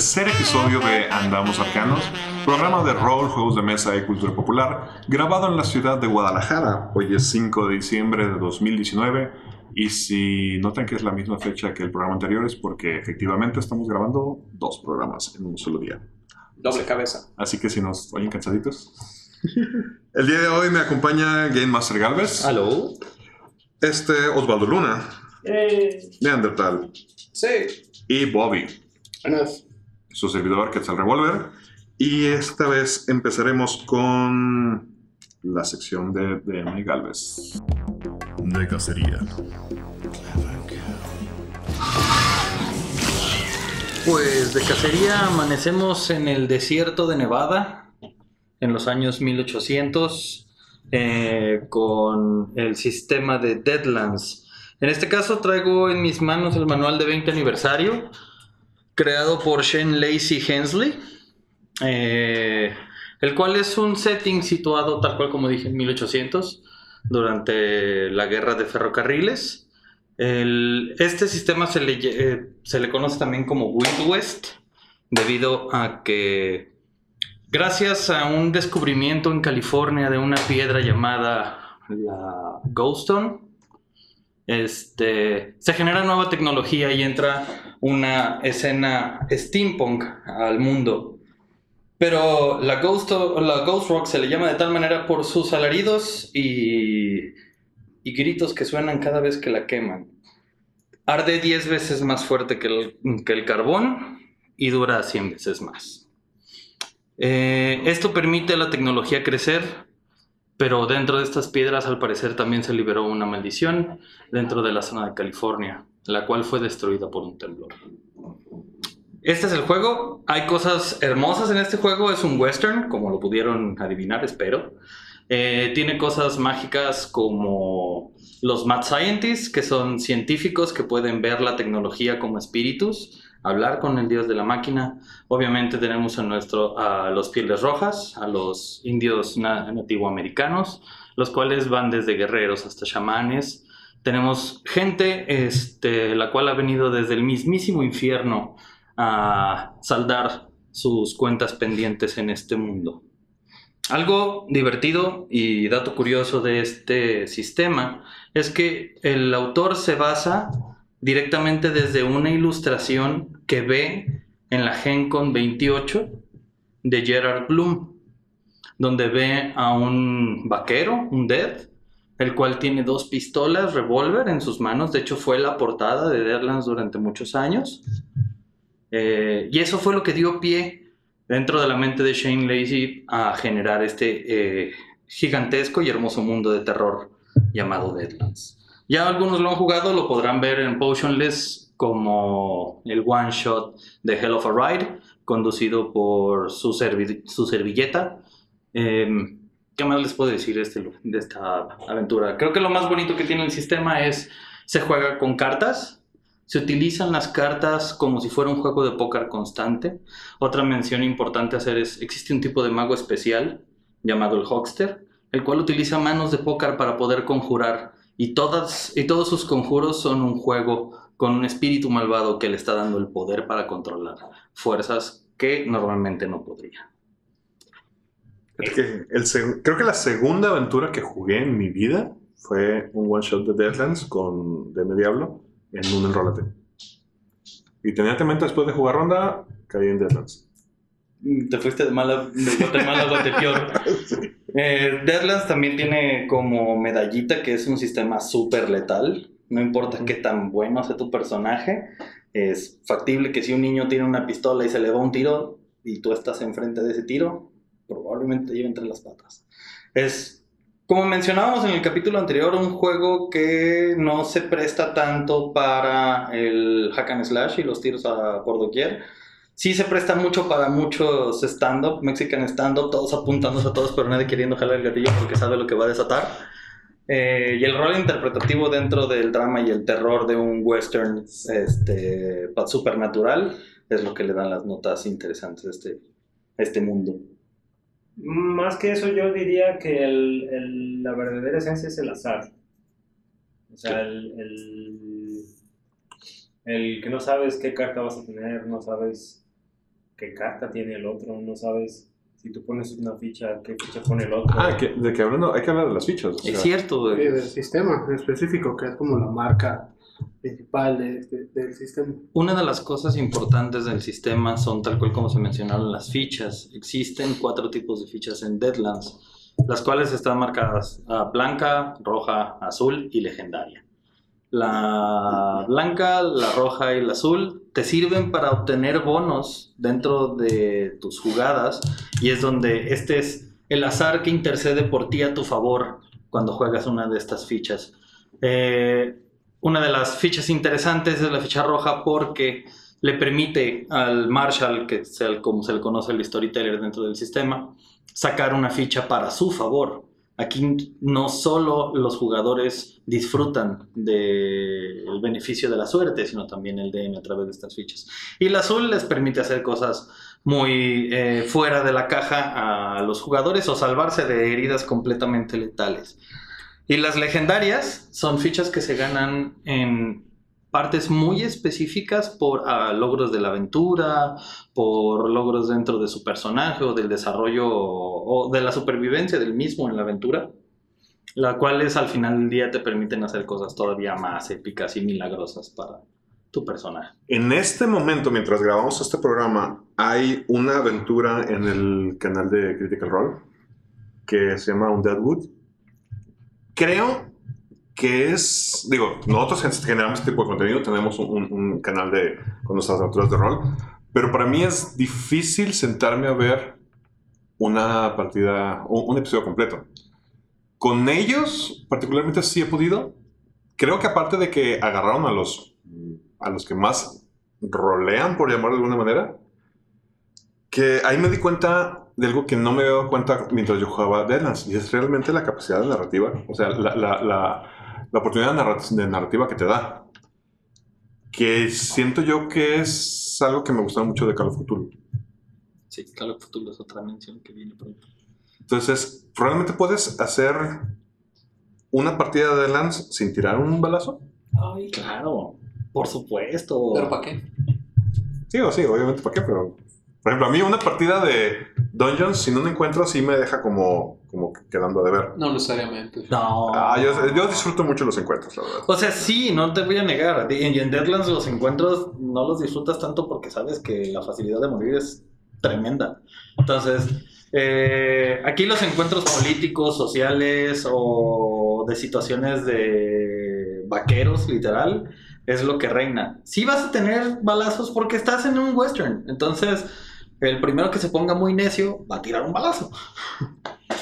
Tercer episodio de Andamos Arcanos, programa de rol, juegos de mesa y cultura popular, grabado en la ciudad de Guadalajara. Hoy es 5 de diciembre de 2019 y si notan que es la misma fecha que el programa anterior es porque efectivamente estamos grabando dos programas en un solo día. Doble cabeza. Así que si nos oyen cansaditos. El día de hoy me acompaña Game Master Galvez. ¿Aló? Este Osvaldo Luna. Eh, Neandertal. sí. Y Bobby. Buenas. Su servidor Quetzal Revolver. Y esta vez empezaremos con la sección de DM Galvez. De cacería. Pues de cacería amanecemos en el desierto de Nevada en los años 1800 eh, con el sistema de Deadlands. En este caso traigo en mis manos el manual de 20 aniversario creado por Shane Lacey Hensley, eh, el cual es un setting situado tal cual como dije en 1800 durante la guerra de ferrocarriles. Este sistema se le, eh, se le conoce también como Wild West, debido a que gracias a un descubrimiento en California de una piedra llamada la Ghoststone, este, se genera nueva tecnología y entra una escena steampunk al mundo. Pero la Ghost, Ghost Rock se le llama de tal manera por sus alaridos y, y gritos que suenan cada vez que la queman. Arde 10 veces más fuerte que el, que el carbón y dura 100 veces más. Eh, esto permite a la tecnología crecer, pero dentro de estas piedras al parecer también se liberó una maldición dentro de la zona de California, la cual fue destruida por un temblor. Este es el juego. Hay cosas hermosas en este juego. Es un western, como lo pudieron adivinar, espero. Eh, tiene cosas mágicas como los Mad Scientists, que son científicos que pueden ver la tecnología como espíritus, hablar con el dios de la máquina. Obviamente tenemos a, nuestro, a los pieles rojas, a los indios na- nativoamericanos, los cuales van desde guerreros hasta chamanes. Tenemos gente este, la cual ha venido desde el mismísimo infierno a saldar sus cuentas pendientes en este mundo. Algo divertido y dato curioso de este sistema es que el autor se basa directamente desde una ilustración que ve en la GenCon 28 de Gerard Bloom, donde ve a un vaquero, un Dead, el cual tiene dos pistolas, revólver en sus manos. De hecho, fue la portada de Deadlands durante muchos años. Eh, y eso fue lo que dio pie dentro de la mente de Shane Lacey a generar este eh, gigantesco y hermoso mundo de terror llamado Deadlands. Ya algunos lo han jugado, lo podrán ver en Potionless como el one shot de Hell of a Ride, conducido por su, servi- su servilleta. Em, ¿Qué más les puedo decir de, este- de esta aventura? Creo que lo más bonito que tiene el sistema es se juega con cartas, se utilizan las cartas como si fuera un juego de póker constante. Otra mención importante a hacer es, existe un tipo de mago especial llamado el Hoxter, el cual utiliza manos de póker para poder conjurar y, todas, y todos sus conjuros son un juego con un espíritu malvado que le está dando el poder para controlar fuerzas que normalmente no podría. Es que el creo que la segunda aventura que jugué en mi vida fue un one shot de Deadlands con DM Diablo en un enrolate. Y inmediatamente después de jugar ronda, caí en Deadlands. Te fuiste de mala, de Guatemala a Guatepeor. Eh, Deadlands también tiene como medallita que es un sistema súper letal. No importa qué tan bueno sea tu personaje, es factible que si un niño tiene una pistola y se le va un tiro y tú estás enfrente de ese tiro, probablemente te lleve entre las patas. Es, como mencionábamos en el capítulo anterior, un juego que no se presta tanto para el hack and slash y los tiros a por doquier sí se presta mucho para muchos stand-up, Mexican stand-up, todos apuntándose a todos, pero nadie queriendo jalar el gatillo porque sabe lo que va a desatar. Eh, y el rol interpretativo dentro del drama y el terror de un western este, supernatural es lo que le dan las notas interesantes a este, a este mundo. Más que eso, yo diría que el- el- la verdadera esencia es el azar. O sea, el, el, el que no sabes qué carta vas a tener, no sabes qué carta tiene el otro, no sabes si tú pones una ficha, qué ficha pone el otro. Ah, que- de que hablando, hay que hablar de las fichas. o sea, Es cierto, güey. Sí, del sistema en específico, que es como la marca principal de- del sistema. Una de las cosas importantes del sistema son tal cual como se mencionaron las fichas. Existen cuatro tipos de fichas en Deadlands, las cuales están marcadas ah, blanca, roja, azul y legendaria. La blanca, la roja y la azul te sirven para obtener bonos dentro de tus jugadas y es donde este es el azar que intercede por ti a tu favor cuando juegas una de estas fichas. Eh, una de las fichas interesantes es la ficha roja porque le permite al Marshall, que es como se le conoce el storyteller dentro del sistema, sacar una ficha para su favor. Aquí no solo los jugadores disfrutan del beneficio de la suerte, sino también el DM a través de estas fichas. Y el azul les permite hacer cosas muy eh, fuera de la caja a los jugadores o salvarse de heridas completamente letales. Y las legendarias son fichas que se ganan en partes muy específicas por ah, logros de la aventura, por logros dentro de su personaje o del desarrollo o, de la supervivencia del mismo en la aventura, la cuales al final del día te permiten hacer cosas todavía más épicas y milagrosas para tu personaje. En este momento, mientras grabamos este programa, hay una aventura en el canal de Critical Role que se llama Undeadwood. Creo que es, digo, nosotros generamos este tipo de contenido, tenemos un, canal de con nuestras aventuras de rol, pero para mí es difícil sentarme a ver una partida, un, un episodio completo. Con ellos, particularmente, sí he podido. Creo que aparte de que agarraron a los, a los que más rolean, por llamarlo de alguna manera, que ahí me di cuenta de algo que no me había dado cuenta mientras yo jugaba Deadlands, y es realmente la capacidad de narrativa, o sea, la, la- la- la oportunidad de, narra- de narrativa que te da. Que siento yo que es algo que me gusta mucho de Call of Cthulhu. Sí, Call of Cthulhu es otra mención que viene pronto. Entonces, ¿realmente puedes hacer una partida de Deadlands sin tirar un balazo? Ay, claro, por supuesto. ¿Pero para qué? Sí, o sí, obviamente, ¿para qué? Pero, por ejemplo, a mí una partida de Dungeons, si no la encuentro, sí me deja como, como quedando de ver. No necesariamente. No. Ah, yo, yo disfruto mucho los encuentros, la verdad. O sea, sí, no te voy a negar. Y en y en Deadlands los encuentros no los disfrutas tanto porque sabes que la facilidad de morir es tremenda. Entonces, eh, aquí los encuentros políticos, sociales o de situaciones de vaqueros, literal, es lo que reina. Sí vas a tener balazos porque estás en un western. Entonces, el primero que se ponga muy necio va a tirar un balazo.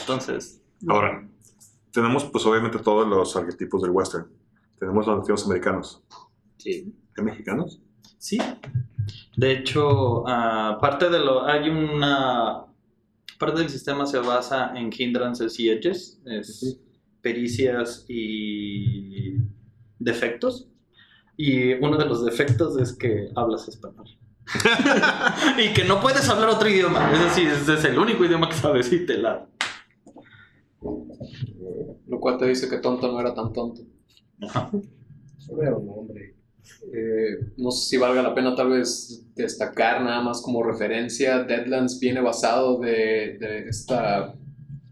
Entonces, Ahora, tenemos pues obviamente todos los arquetipos del western. Tenemos los nativos americanos. sí. ¿Hay mexicanos? Sí. De hecho, ah, parte de lo. Hay una. Parte del sistema se basa en hindrances y edges, es pericias y defectos. Y uno de los defectos es que hablas español. y que no puedes hablar otro idioma. Es decir, ese es el único idioma que sabes y te la. Lo cual te dice que tonto no era tan tonto. Pero no, hombre. Eh, no sé si valga la pena tal vez destacar nada más como referencia, Deadlands viene basado de, de esta,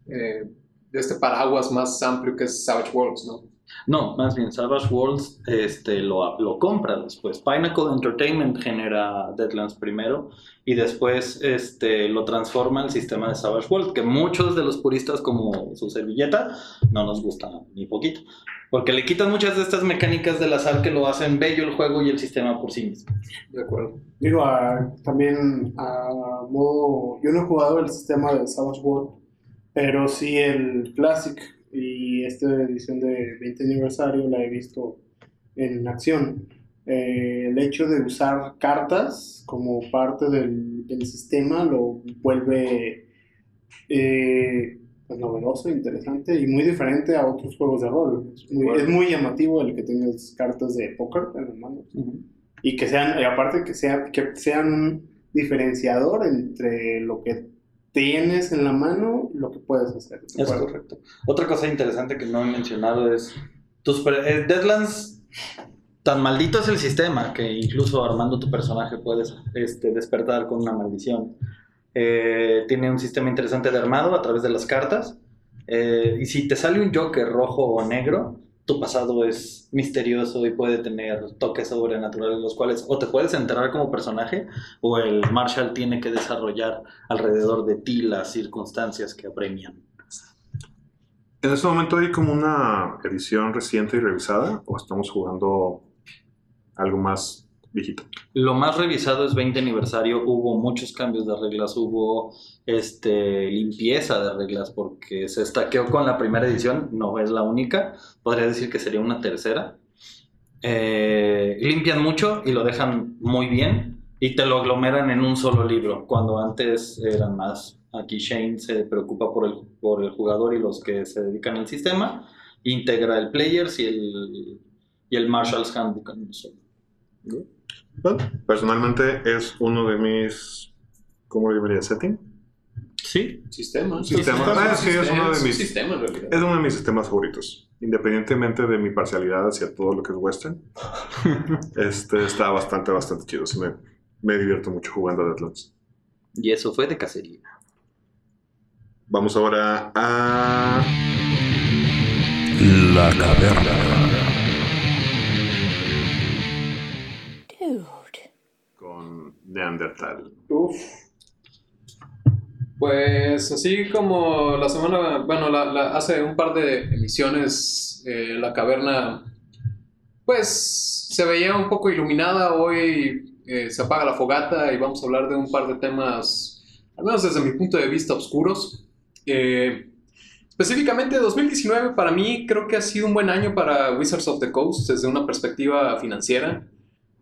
eh, de este paraguas más amplio que es Savage Worlds, ¿no? No, más bien Savage Worlds este, lo, lo compra después. Pinnacle Entertainment genera Deadlands primero y después este, lo transforma al sistema de Savage Worlds, que muchos de los puristas como su servilleta no nos gusta ni poquito. Porque le quitan muchas de estas mecánicas del azar que lo hacen bello el juego y el sistema por sí mismo. De acuerdo. Digo, a- también a modo. Yo no he jugado el sistema de Savage World, pero sí el Classic y esta edición de 20 aniversario la he visto en acción. eh, el hecho de usar cartas como parte del, del sistema lo vuelve eh, pues, novedoso, interesante y muy diferente a otros juegos de rol. Es muy, es muy llamativo el que tengas cartas de póker en las manos y que sean, y aparte que, sea, que sean un diferenciador entre lo que tienes en la mano lo que puedes hacer. Es correcto. Otra cosa interesante que no he mencionado es tus eh, Deadlands. Tan maldito es el sistema que incluso armando tu personaje puedes este, despertar con una maldición. Eh, tiene un sistema interesante de armado a través de las cartas. Eh, y si te sale un Joker rojo o negro, tu pasado es misterioso y puede tener toques sobrenaturales, los cuales o te puedes enterrar como personaje o el Marshall tiene que desarrollar alrededor de ti las circunstancias que apremian. ¿En este momento hay como una edición reciente y revisada? ¿O estamos jugando algo más viejito? Lo más revisado es 20 aniversario, hubo muchos cambios de reglas, hubo este, limpieza de reglas porque se estaqueó con la primera edición, no es la única, podría decir que sería una tercera. Eh, limpian mucho y lo dejan muy bien y te lo aglomeran en un solo libro, cuando antes eran más. Aquí Shane se preocupa por el, por el jugador y los que se dedican al sistema, integra el Players y el, y el Marshall's Handbook en un solo. Bueno, personalmente es uno de mis. ¿Cómo le llamaría? ¿Setting? Sí, Sistema. Sistema. Ah, sí, es uno de mis- sistema. Es uno de mis sistemas favoritos. Independientemente de mi parcialidad hacia todo lo que es western, este está bastante, bastante chido. Sí, me, me divierto mucho jugando a Deadlands. y eso fue de cacería. Vamos ahora a. La caverna. Uf, Pues así como la semana, bueno, hace un par de emisiones eh, la caverna, pues se veía un poco iluminada. Hoy eh, se apaga la fogata y vamos a hablar de un par de temas, al menos desde mi punto de vista, oscuros. Eh, específicamente 2019 para mí creo que ha sido un buen año para Wizards of the Coast desde una perspectiva financiera.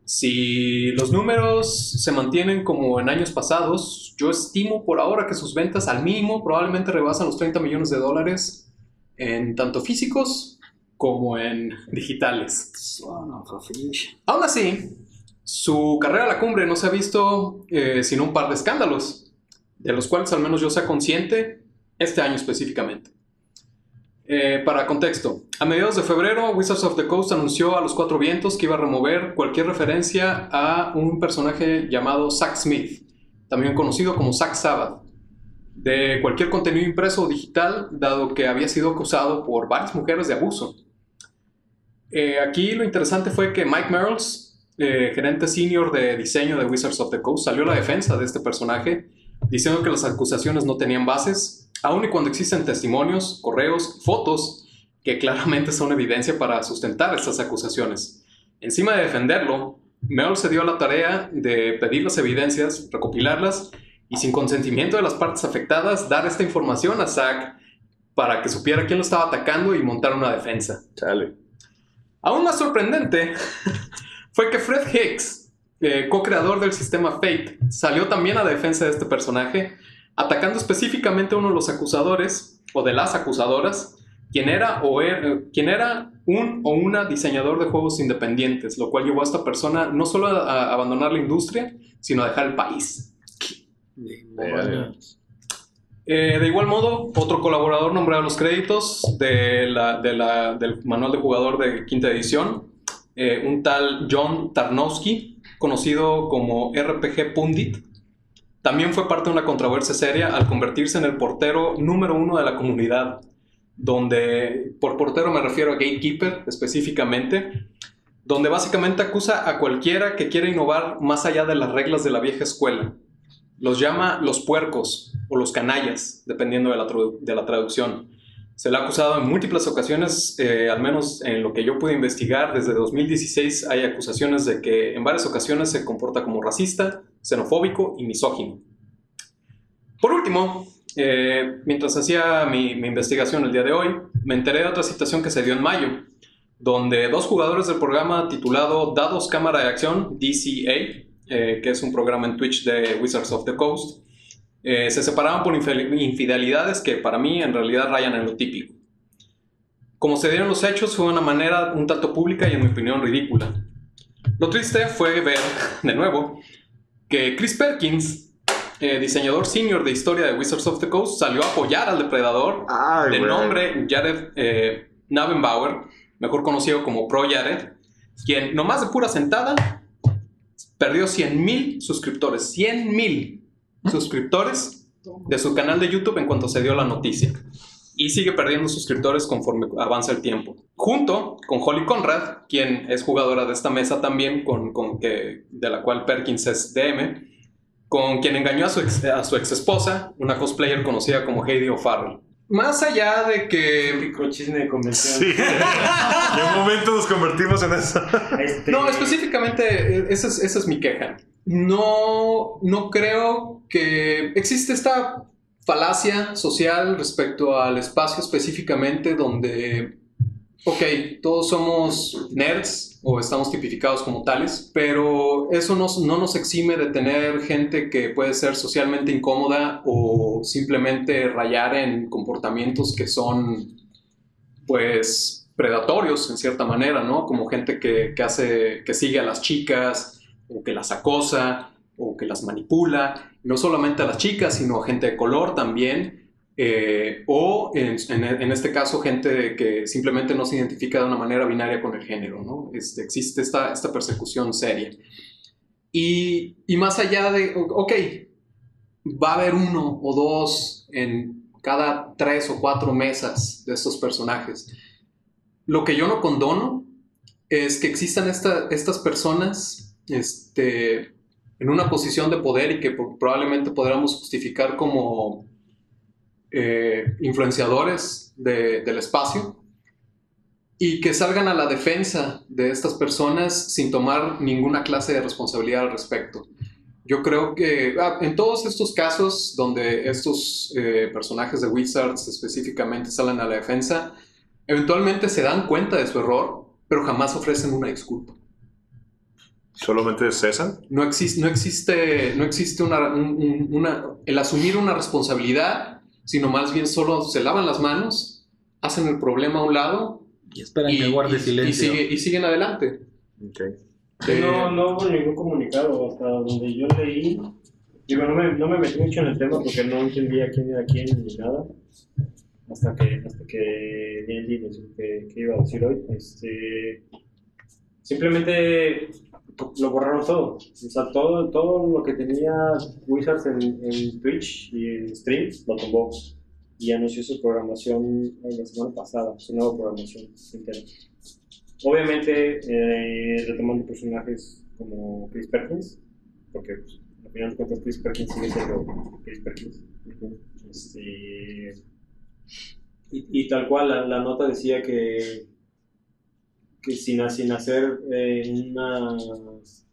Si los números se mantienen como en años pasados, yo estimo por ahora que sus ventas al mínimo probablemente rebasan los 30 millones de dólares en tanto físicos como en digitales. Aún así, su carrera a la cumbre no se ha visto eh, sin un par de escándalos, de los cuales al menos yo sea consciente este año específicamente. Eh, para contexto, a mediados de febrero, Wizards of the Coast anunció a los cuatro vientos que iba a remover cualquier referencia a un personaje llamado Zack Smith, también conocido como Zack Sabbath, de cualquier contenido impreso o digital, dado que había sido acusado por varias mujeres de abuso. Eh, aquí lo interesante fue que Mike Merles, eh, gerente senior de diseño de Wizards of the Coast, salió a la defensa de este personaje, diciendo que las acusaciones no tenían bases, aun y cuando existen testimonios, correos, fotos que claramente son evidencia para sustentar estas acusaciones. Encima de defenderlo, Merle se dio a la tarea de pedir las evidencias, recopilarlas y sin consentimiento de las partes afectadas, dar esta información a Zack para que supiera quién lo estaba atacando y montar una defensa. Chale. Aún más sorprendente fue que Fred Hicks, eh, co-creador del sistema Fate, salió también a defensa de este personaje, atacando específicamente a uno de los acusadores, o de las acusadoras, quien era, o era, quien era un o una diseñador de juegos independientes, lo cual llevó a esta persona no solo a, a abandonar la industria, sino a dejar el país. Eh, de igual modo, otro colaborador nombrado a los créditos de la- de la- del manual de jugador de quinta edición, eh, un tal John Tarnowski, conocido como RPG Pundit, también fue parte de una controversia seria al convertirse en el portero número uno de la comunidad, donde por portero me refiero a Gatekeeper específicamente, donde básicamente acusa a cualquiera que quiera innovar más allá de las reglas de la vieja escuela. Los llama los puercos o los canallas, dependiendo de la, de la traducción. Se le ha acusado en múltiples ocasiones, eh, al menos en lo que yo pude investigar, desde 2016 hay acusaciones de que en varias ocasiones se comporta como racista, xenofóbico y misógino. Por último, eh, mientras hacía mi, investigación el día de hoy, me enteré de otra situación que se dio en mayo, donde dos jugadores del programa titulado Dados Cámara de Acción, DCA, eh, que es un programa en Twitch de Wizards of the Coast, eh, se separaban por infidelidades que para mí en realidad rayan en lo típico. Como se dieron los hechos fue de una manera un tanto pública y en mi opinión ridícula. Lo triste fue ver, de nuevo, que Chris Perkins, eh, diseñador senior de historia de Wizards of the Coast, salió a apoyar al depredador Ay, de nombre Jared eh, Navenbauer, mejor conocido como Pro Jared, quien nomás de pura sentada perdió 100 mil suscriptores, 100 mil suscriptores de su canal de YouTube en cuanto se dio la noticia. Y sigue perdiendo suscriptores conforme avanza el tiempo. Junto con Holly Conrad, quien es jugadora de esta mesa también, con, con que, de la cual Perkins es DM, con quien engañó a su ex, a su ex esposa, una cosplayer conocida como Heidi O'Farrell. Más allá de que Típico chisme de convención. Sí. en un momento nos convertimos en eso. Este, No, específicamente, eh, esa es, esa es mi queja. No, no creo que existe esta falacia social respecto al espacio específicamente donde, ok, todos somos nerds o estamos tipificados como tales, pero eso nos- no nos exime de tener gente que puede ser socialmente incómoda o simplemente rayar en comportamientos que son, pues, predatorios en cierta manera, ¿no? Como gente que, que hace, que sigue a las chicas o que las acosa o que las manipula, no solamente a las chicas, sino a gente de color también, eh, o en, este caso gente que simplemente no se identifica de una manera binaria con el género, ¿no? Este, existe esta, esta persecución seria. Y, y más allá de, ok, va a haber uno o dos en cada tres o cuatro mesas de estos personajes. Lo que yo no condono es que existan esta- estas personas este, en una posición de poder y que probablemente podríamos justificar como eh, influenciadores de- del espacio y que salgan a la defensa de estas personas sin tomar ninguna clase de responsabilidad al respecto. Yo creo que ah, en todos estos casos donde estos eh, personajes de Wizards específicamente salen a la defensa, eventualmente se dan cuenta de su error, pero jamás ofrecen una disculpa. ¿Solamente cesan? No existe, no existe, no existe una, un- un- una- el asumir una responsabilidad, sino más bien solo se lavan las manos, hacen el problema a un lado Y esperan y, que guarde y- silencio. y sigue- y siguen adelante. Ok. Eh, No, no hubo ningún comunicado hasta donde yo leí. Digo, no me, no me metí mucho en el tema porque no entendía quién era quién ni nada. Hasta que, hasta que que, que iba a decir hoy. Este, simplemente lo borraron todo. O sea, todo, todo lo que tenía Wizards en, Twitch y en stream lo tomó. Y anunció su programación eh, la semana pasada, su nueva programación entera. Obviamente, eh, retomando personajes como Chris Perkins, porque pues, al final de cuentas Chris Perkins sigue siendo Chris Perkins. Este, y, tal cual, la nota decía que, que sin, sin hacer eh, una,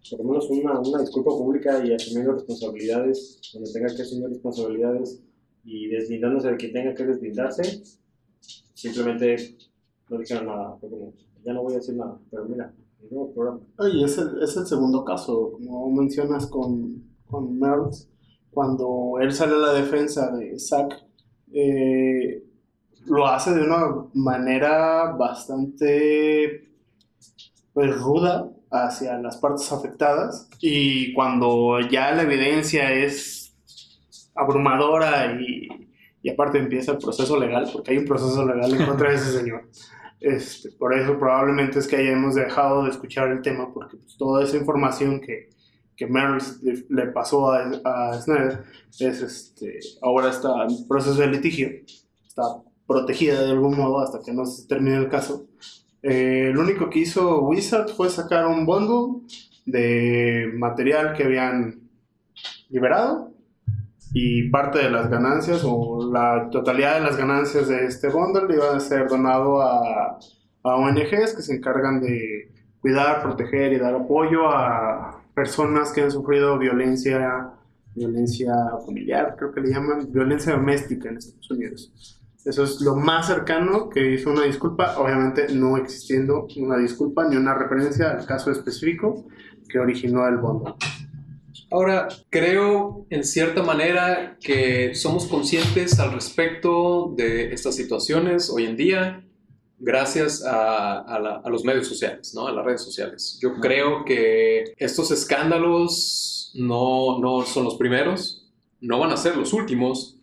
por lo menos una, una disculpa pública y asumiendo responsabilidades, donde tenga que asumir responsabilidades y deslindándose de quien tenga que deslindarse, simplemente no dijeron nada. Ya no voy a decir nada, pero mira. Oye, es el, es el segundo caso, como mencionas con, con Mertz, cuando él sale a la defensa de Zack, eh, lo hace de una manera bastante pues, ruda hacia las partes afectadas y cuando ya la evidencia es abrumadora y, y aparte empieza el proceso legal, porque hay un proceso legal en contra de ese señor. Este, por eso probablemente es que hayamos dejado de escuchar el tema, porque pues, toda esa información que, que le, le pasó a, a Snyder es, este, ahora está en proceso de litigio, está protegida de algún modo hasta que no se termine el caso. Eh, lo único que hizo Wizard fue sacar un bundle de material que habían liberado y parte de las ganancias o la totalidad de las ganancias de este bundle iba a ser donado a, a ONGs que se encargan de cuidar, proteger y dar apoyo a personas que han sufrido violencia, violencia familiar, creo que le llaman, violencia doméstica en Estados Unidos. Eso es lo más cercano que hizo una disculpa, obviamente no existiendo una disculpa ni una referencia al caso específico que originó el bondo. Ahora, creo en cierta manera que somos conscientes al respecto de estas situaciones hoy en día gracias a, a la- a los medios sociales, ¿no? a las redes sociales. Yo creo que estos escándalos no, no son los primeros, no van a ser los últimos,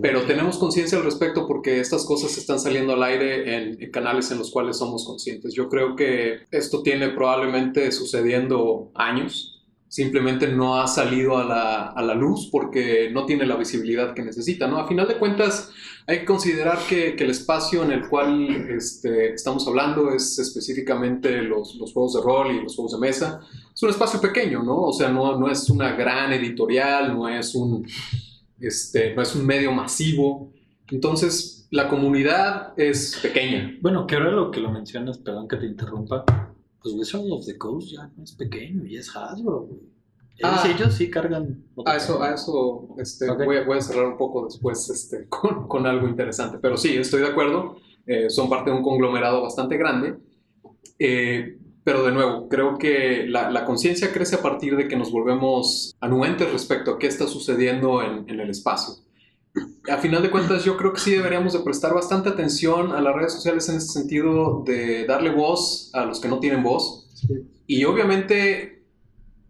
pero tenemos conciencia al respecto porque estas cosas están saliendo al aire en, en canales en los cuales somos conscientes. Yo creo que esto tiene probablemente sucediendo años, simplemente no ha salido a la, a la luz porque no tiene la visibilidad que necesita, ¿no? A final de cuentas, hay que considerar que, que el espacio en el cual este, estamos hablando es específicamente los, los juegos de rol y los juegos de mesa. Es un espacio pequeño, ¿no? O sea, no, no es una gran editorial, no es un, este, no es un medio masivo. Entonces, la comunidad es pequeña. Bueno, que ahora lo que lo mencionas, perdón que te interrumpa, pues Wizard of the Coast ya no es pequeño y es Hasbro, güey. Ellos, Ah. ellos sí cargan. A eso, a eso este, Ok. voy, a, voy a cerrar un poco después este, con, con algo interesante. Pero sí, estoy de acuerdo. eh, son parte de un conglomerado bastante grande. Eh, pero de nuevo, creo que la, la conciencia crece a partir de que nos volvemos anuentes respecto a qué está sucediendo en, en el espacio. A final de cuentas, yo creo que sí deberíamos de prestar bastante atención a las redes sociales en este sentido de darle voz a los que no tienen voz. Y obviamente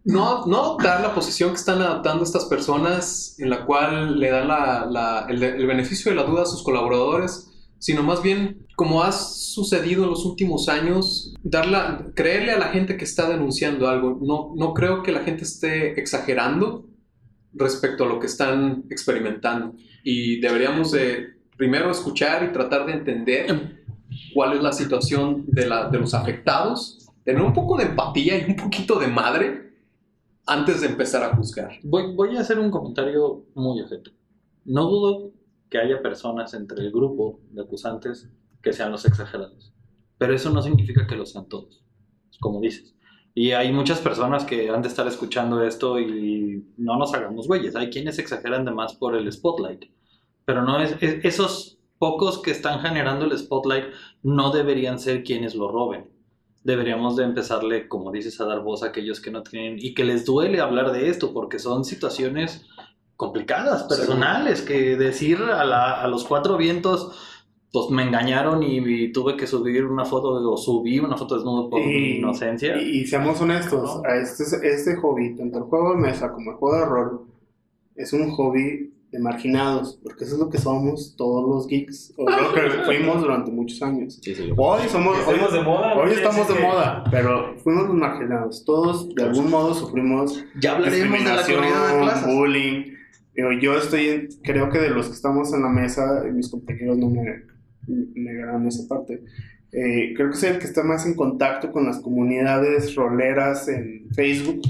no, no adoptar la posición que están adaptando estas personas en la cual le dan la- la- el, el beneficio de la duda a sus colaboradores, sino más bien, como ha sucedido en los últimos años, darla, creerle a la gente que está denunciando algo. No, no creo que la gente esté exagerando respecto a lo que están experimentando. Y deberíamos de primero escuchar y tratar de entender cuál es la situación de, la, de los afectados, tener un poco de empatía y un poquito de madre antes de empezar a juzgar. Voy, voy a hacer un comentario muy objeto. No dudo que haya personas entre el grupo de acusantes que sean los exagerados, pero eso no significa que lo sean todos, como dices. Y hay muchas personas que han de estar escuchando esto y no nos hagamos güeyes. Hay quienes exageran de más por el spotlight, pero no es, es- esos pocos que están generando el spotlight no deberían ser quienes lo roben. Deberíamos de empezarle, como dices, a dar voz a aquellos que no tienen y que les duele hablar de esto porque son situaciones complicadas, personales, que decir a, la- a los cuatro vientos, pues me engañaron y, y tuve que subir una foto, de- o subí una foto desnudo por mi inocencia. Y, y seamos honestos, a este, este hobby, tanto el juego de mesa como el juego de rol, es un hobby de marginados, porque eso es lo que somos todos los geeks, o lo que fuimos durante muchos años. Hoy somos, hoy, Estamos de moda. hoy ¿no? estamos de Sí. moda, pero fuimos los marginados. Todos de algún modo sufrimos ya hablaremos de la corrida de plazas. bullying. Digo, yo estoy, en- creo que de los que estamos en la mesa, mis compañeros no me negarán esa parte, eh, creo que soy el que está más en contacto con las comunidades roleras en Facebook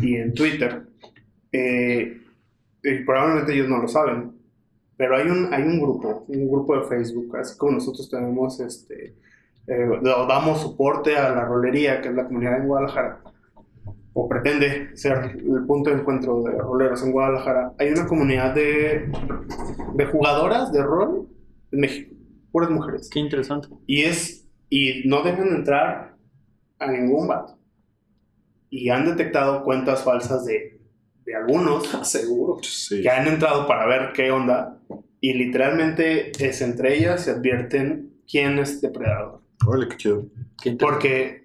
y en Twitter. Eh, probablemente ellos no lo saben, pero hay un, hay un grupo, un grupo de Facebook, así como nosotros tenemos, este, eh, damos soporte a la rolería, que es la comunidad en Guadalajara, o pretende ser el punto de encuentro de roleros en Guadalajara. Hay una comunidad de, de jugadoras de rol en México, puras mujeres. Qué interesante. Y es, y no dejan entrar a ningún vato. Y han detectado cuentas falsas de, de algunos Seguro. Sí. que han entrado para ver qué onda. Y literalmente es entre ellas se advierten quién es depredador. Órale, qué chido. Porque,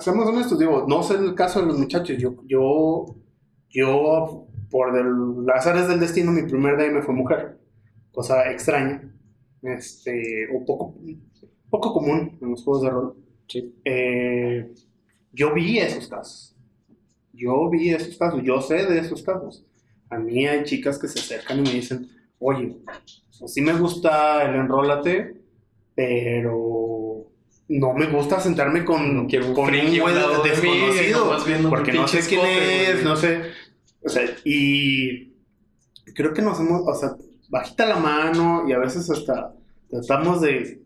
seamos honestos, digo, no sé el caso de los muchachos. Yo, yo, yo por las áreas del destino, mi primer DM fue mujer. Cosa extraña. Este, o poco, poco común en los juegos de rol. Sí. Eh, yo vi esos casos. Yo vi esos casos. Yo sé de esos casos. A mí hay chicas que se acercan y me dicen, oye, sí me gusta el enrólate, pero no me gusta sentarme con, quiero con un güey mí, desconocido, porque no sé quién es, güey. no sé, o sea, y creo que nos hemos, o sea, bajita la mano y a veces hasta tratamos de,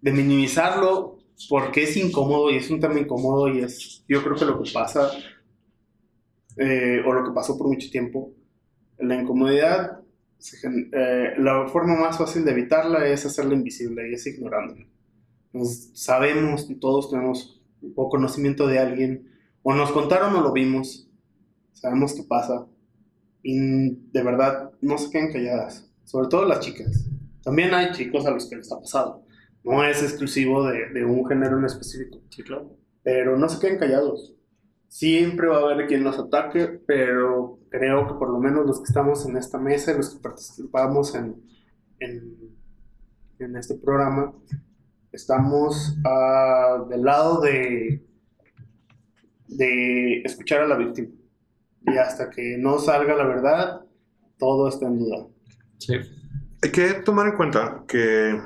de minimizarlo porque es incómodo y es un tema incómodo y es, yo creo que lo que pasa, eh, o lo que pasó por mucho tiempo, la incomodidad eh, la forma más fácil de evitarla es hacerla invisible y es ignorándola. Nos sabemos, todos tenemos poco conocimiento de alguien, o nos contaron o lo vimos, sabemos qué pasa, y de verdad no se queden calladas, sobre todo las chicas. También hay chicos a los que les ha pasado, no es exclusivo de, de un género en específico, Sí, claro. pero no se queden callados. Siempre va a haber quien los ataque, pero creo que por lo menos los que estamos en esta mesa y los que participamos en, en, en este programa, estamos ah, del lado de, de escuchar a la víctima. Y hasta que no salga la verdad, todo está en duda. Sí. Hay que tomar en cuenta que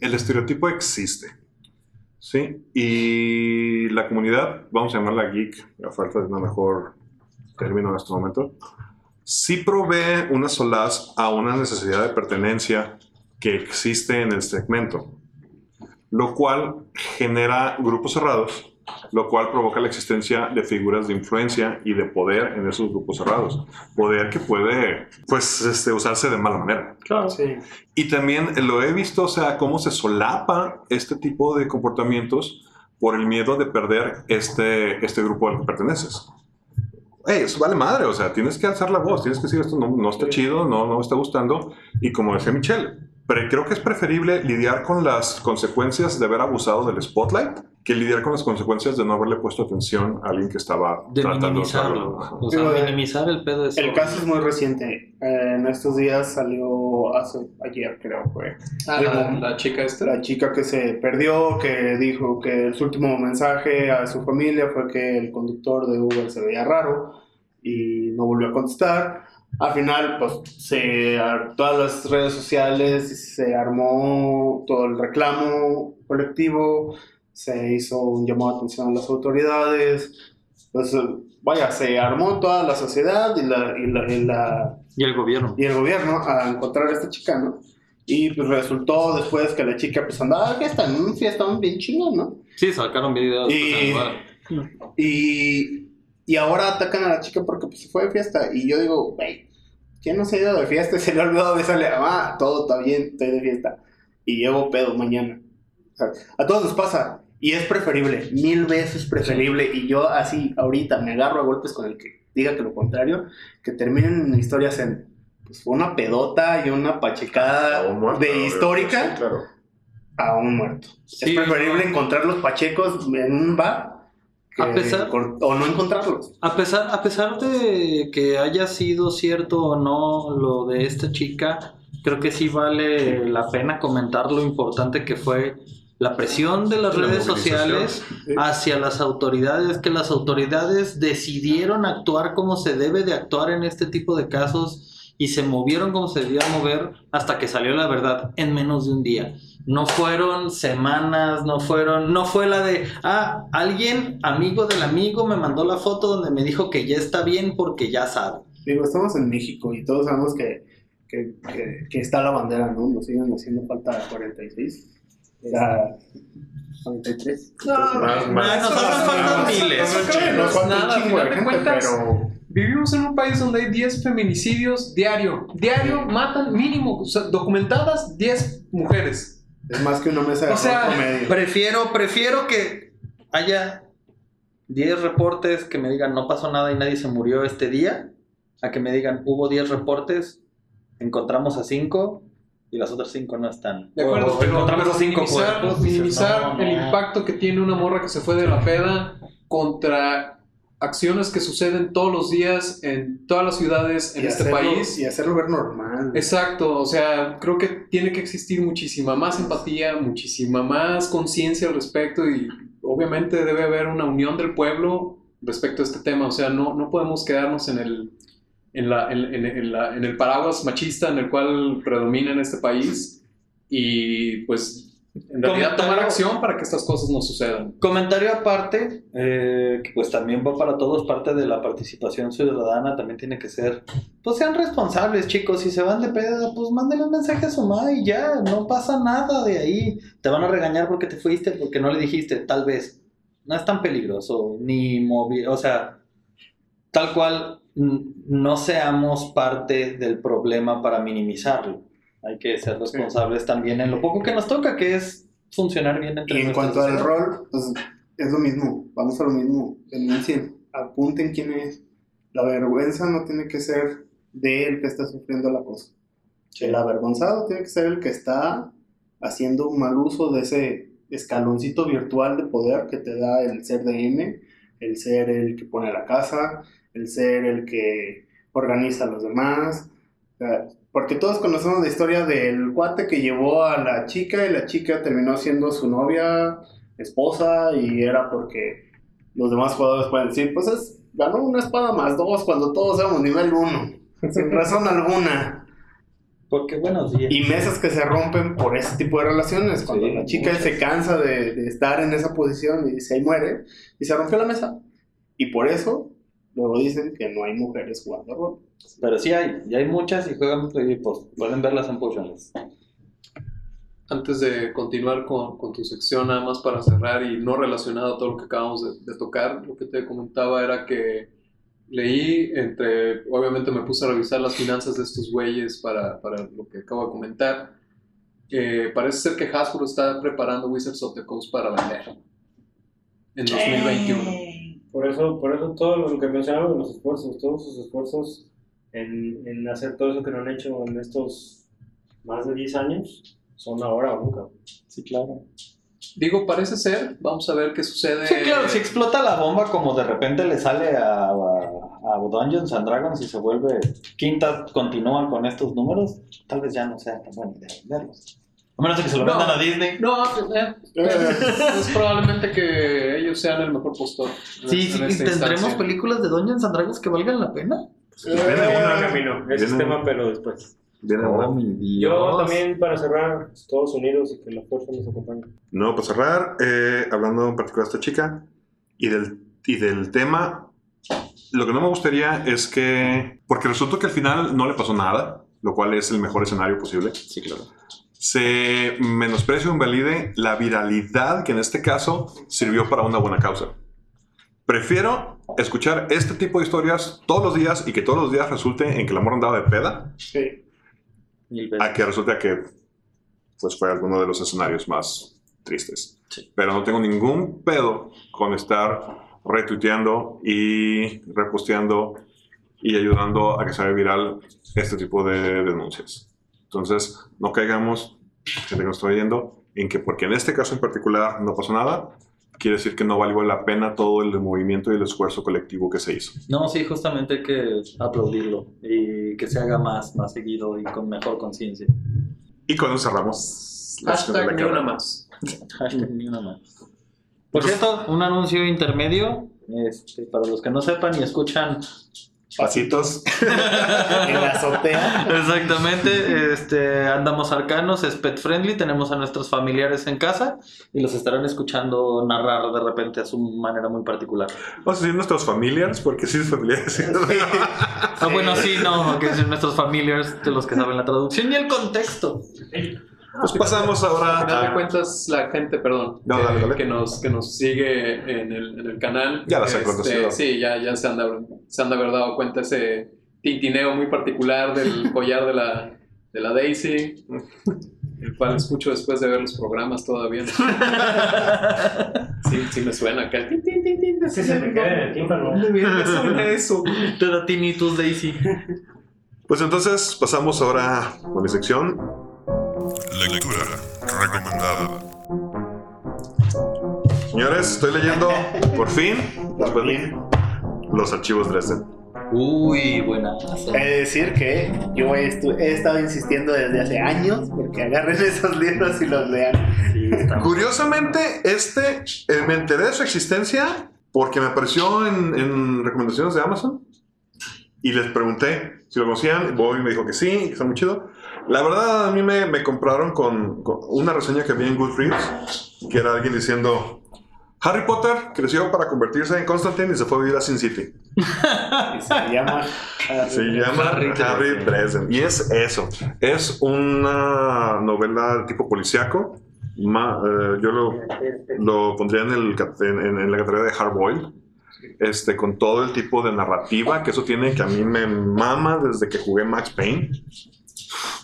el estereotipo existe. ¿Sí? Y la comunidad, vamos a llamarla geek, a falta de un mejor término en este momento, sí provee una solaz a una necesidad de pertenencia que existe en el segmento, lo cual genera grupos cerrados, lo cual provoca la existencia de figuras de influencia y de poder en esos grupos cerrados. Poder que puede, pues, este, usarse de mala manera. Claro. Sí. Y también lo he visto, o sea, cómo se solapa este tipo de comportamientos por el miedo de perder este, este grupo al que perteneces. Ey, eso vale madre, o sea, tienes que alzar la voz, tienes que decir esto no, no está chido, no, no me está gustando. Y como decía Michelle, pero creo que es preferible lidiar con las consecuencias de haber abusado del spotlight que lidiar con las consecuencias de no haberle puesto atención a alguien que estaba De tratando de minimizarlo. O sea, Digo, minimizar el pedo de El caso es muy reciente. Eh, en estos días salió hace, ayer, creo fue. Ah, la, la chica esta. La chica que se perdió, que dijo que su último mensaje a su familia fue que el conductor de Uber se veía raro y no volvió a contestar. Al final, pues, se, todas las redes sociales se armó todo el reclamo colectivo, se hizo un llamado de atención a las autoridades. Pues, eh, vaya, se armó toda la sociedad y, la, y, la, y la- Y el gobierno. y el gobierno a encontrar a esta chica, ¿no? Y pues resultó después que la chica pues andaba fiesta, en un fiestón bien chingón, ¿no? Sí, sacaron videos. Y- bueno. Y, y ahora atacan a la chica porque pues se fue de fiesta. Y yo digo, güey, ¿quién no se ha ido de fiesta? y Se le ha olvidado avisarle, ah, todo está bien, estoy de fiesta. Y llevo pedo mañana. O sea, a todos nos pasa. Y es preferible, mil veces preferible. Y yo así, ahorita me agarro a golpes con el que diga que lo contrario, que terminen historias en pues, una pedota y una pachecada A un muerto, de histórica Sí, claro. a un muerto. Sí, es preferible encontrar los pachecos en un bar que A pesar- o no encontrarlos. A pesar, a pesar de que haya sido cierto o no lo de esta chica, creo que sí vale la pena comentar lo importante que fue la presión de las La redes sociales Sí. hacia las autoridades, que las autoridades decidieron actuar como se debe de actuar en este tipo de casos y se movieron como se debía mover hasta que salió la verdad en menos de un día. No fueron semanas, no fueron, no fue la de, ah, alguien, amigo del amigo, me mandó la foto donde me dijo que ya está bien porque ya sabe. Digo, estamos en México y todos sabemos que, que, que- que está la bandera, ¿no? Nos siguen haciendo falta 46. Era 43. No, Más- no, no creo que no Nos es falta un nada, Vivimos en un país donde hay 10 feminicidios diario. Diario matan mínimo, o sea, documentadas 10 mujeres. es más que una mesa de O sea, promedio. Prefiero, prefiero que haya 10 reportes que me digan no pasó nada y nadie se murió este día, a que me digan hubo 10 reportes, encontramos a 5 y las otras 5 no están. De acuerdo, O pero, encontramos pero a 5 minimizar, minimizar no, no. el impacto que tiene una morra que se fue de la peda contra acciones que suceden todos los días en todas las ciudades en Y este hacerlo- país. Y hacerlo ver normal. Exacto, o sea, creo que tiene que existir muchísima más empatía, muchísima más conciencia al respecto y obviamente debe haber una unión del pueblo respecto a este tema, o sea, no, no podemos quedarnos en el, en, la, en, en- en la- en el paraguas machista en el cual predomina en este país y pues en realidad tomar acción para que estas cosas no sucedan. Comentario aparte, eh, que pues también va para todos, parte de la participación ciudadana también tiene que ser, pues sean responsables chicos, si se van de pedo, pues mándenle un mensaje a su madre y ya, no pasa nada de ahí, te van a regañar porque te fuiste, porque no le dijiste, tal vez, no es tan peligroso, ni movi o sea, tal cual, no seamos parte del problema para minimizarlo. Hay que ser responsables también en lo poco que nos toca, que es funcionar bien entre Y en cuanto al rol, pues es lo mismo, vamos a lo mismo. Denuncien, apunten quién es. La vergüenza no tiene que ser de el que está sufriendo la cosa. El avergonzado tiene que ser el que está haciendo un mal uso de ese escaloncito virtual de poder que te da el ser DM, el ser el que pone la casa, el ser el que organiza a los demás. O sea, Porque todos conocemos la historia del cuate que llevó a la chica y la chica terminó siendo su novia, esposa, y era porque los demás jugadores pueden decir, pues es, ganó una espada más dos cuando todos éramos nivel uno, sin razón alguna. Porque buenos días. Y mesas que se rompen por ese tipo de relaciones, cuando Sí, la chica muchas. se cansa de, de estar en esa posición y se muere, y se rompió la mesa. Y por eso luego dicen que no hay mujeres jugando rol. Pero sí hay, y hay muchas y juegan, y pues pueden verlas en Potionless. Antes de continuar con, con tu sección, nada más para cerrar y no relacionado a todo lo que acabamos de, de tocar, lo que te comentaba era que leí, entre, obviamente me puse a revisar las finanzas de estos güeyes para, para lo que acabo de comentar. Eh, parece ser que Hasbro está preparando Wizards of the Coast para vender en 2021. Por eso, por eso todo lo que mencionaba de los esfuerzos, todos sus esfuerzos en, en hacer todo eso que no han hecho en estos más de 10 años, son ahora o nunca. Sí, claro. Digo, parece ser, vamos a ver qué sucede. Sí, claro, si explota la bomba como de repente le sale a, a, a Dungeons and Dragons y se vuelve quinta, continúan con estos números, tal vez ya no sea tan buena idea venderlos. A menos de que se lo No. vendan a Disney. No, eh, es probablemente que ellos sean el mejor postor. en- Sí, en sí, tendremos instancia. películas de Dungeons and Dragons que valgan la pena. Viene Viene una, camino, ese es viene- tema, pero después. viene una. Oh, mi Yo Dios. también, para cerrar, Estados Unidos y que la fuerza nos acompañe. No, para cerrar, eh, hablando en particular de esta chica y del, y del tema, lo que no me gustaría es que, porque resultó que al final no le pasó nada, lo cual es el mejor escenario posible, Sí, claro. se menosprecia o invalide la viralidad que en este caso sirvió para una buena causa. Prefiero escuchar este tipo de historias todos los días y que todos los días resulte en que la morra andaba de peda Sí. A que resulte que pues fue alguno de los escenarios más tristes. Sí. Pero no tengo ningún pedo con estar retuiteando y reposteando y ayudando a que se haga viral este tipo de denuncias. Entonces, no caigamos, gente que nos está oyendo, en que porque en este caso en particular no pasó nada, quiere decir que no valió la pena todo el movimiento y el esfuerzo colectivo que se hizo. No, sí, justamente hay que aplaudirlo y que se haga más, más seguido y con mejor conciencia. Y con eso cerramos. Hashtag ni una más. Hashtag ni una más. Por cierto, un anuncio intermedio, este, para los que no sepan y escuchan Pasitos. En la azotea. Exactamente, este, andamos arcanos, es pet friendly, tenemos a nuestros familiares en casa y los estarán escuchando narrar de repente a su manera muy particular. Vamos a decir nuestros familiares, porque sí es familiar. sí. Ah, bueno, sí, no, que son nuestros familiares de los que saben la traducción y el contexto. Pues pasamos Al final de ahora a... cuentas, la gente, perdón, No, que, dale, dale. que nos, que nos sigue en el, en el canal. Ya las este, conocido. Sí, ya, ya se, han de, haber- se han de haber dado cuenta ese tintineo muy particular del collar de la, de la Daisy, el cual escucho después de ver los programas todavía. Sí, sí me suena acá. el tin, tin, tin, tin, Sí, se me queda en el tímpano. ¿Dónde me suena eso? Te da tinnitus, Daisy. Pues entonces pasamos ahora a mi sección. Lectura recomendada. Señores, estoy leyendo, por fin, después de los archivos Dresden. Uy, buenazo. He de decir que yo he, he estado insistiendo desde hace años porque agarren esos libros y los lean. Sí, Curiosamente, este, eh, me enteré de su existencia porque me apareció en, en recomendaciones de Amazon y les pregunté si lo conocían. Bobby me dijo que sí, que está muy chido. La verdad, a mí me, me compraron con, con una reseña que vi en Goodreads, que era alguien diciendo... Harry Potter creció para convertirse en Constantine y se fue a vivir a Sin City. Y se llama. Se llama Harry Harry, Dresden. Y es eso. Es una novela tipo policíaco. Ma- eh, yo lo, lo pondría en, el, en, en- la categoría de hard boiled. este, con todo el tipo de narrativa que eso tiene, que a mí me mama desde que jugué Max Payne.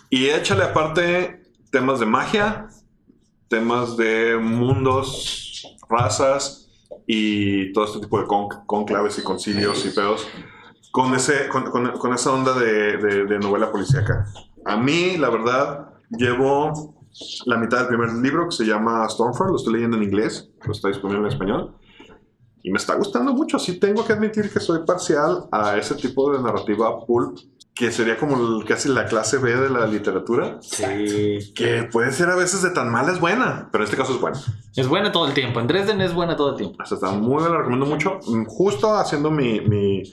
Y échale aparte temas de magia, temas de mundos, razas y todo este tipo de con- conclaves y concilios y pedos. Con, ese, con, con- con esa onda de, de- de novela policíaca. A mí, la verdad, llevo la mitad del primer libro que se llama Stormfront, lo estoy leyendo en inglés, lo está disponible en español. Y me está gustando mucho. Sí tengo que admitir que soy parcial a ese tipo de narrativa pulp, que sería como el- casi la clase B de la literatura, Sí. que puede ser a veces de tan mala es buena, pero en este caso es buena. Es buena todo el tiempo. En Dresden es buena todo el tiempo. O sea, está muy bien, la recomiendo mucho. Mm, Justo haciendo mi, mi,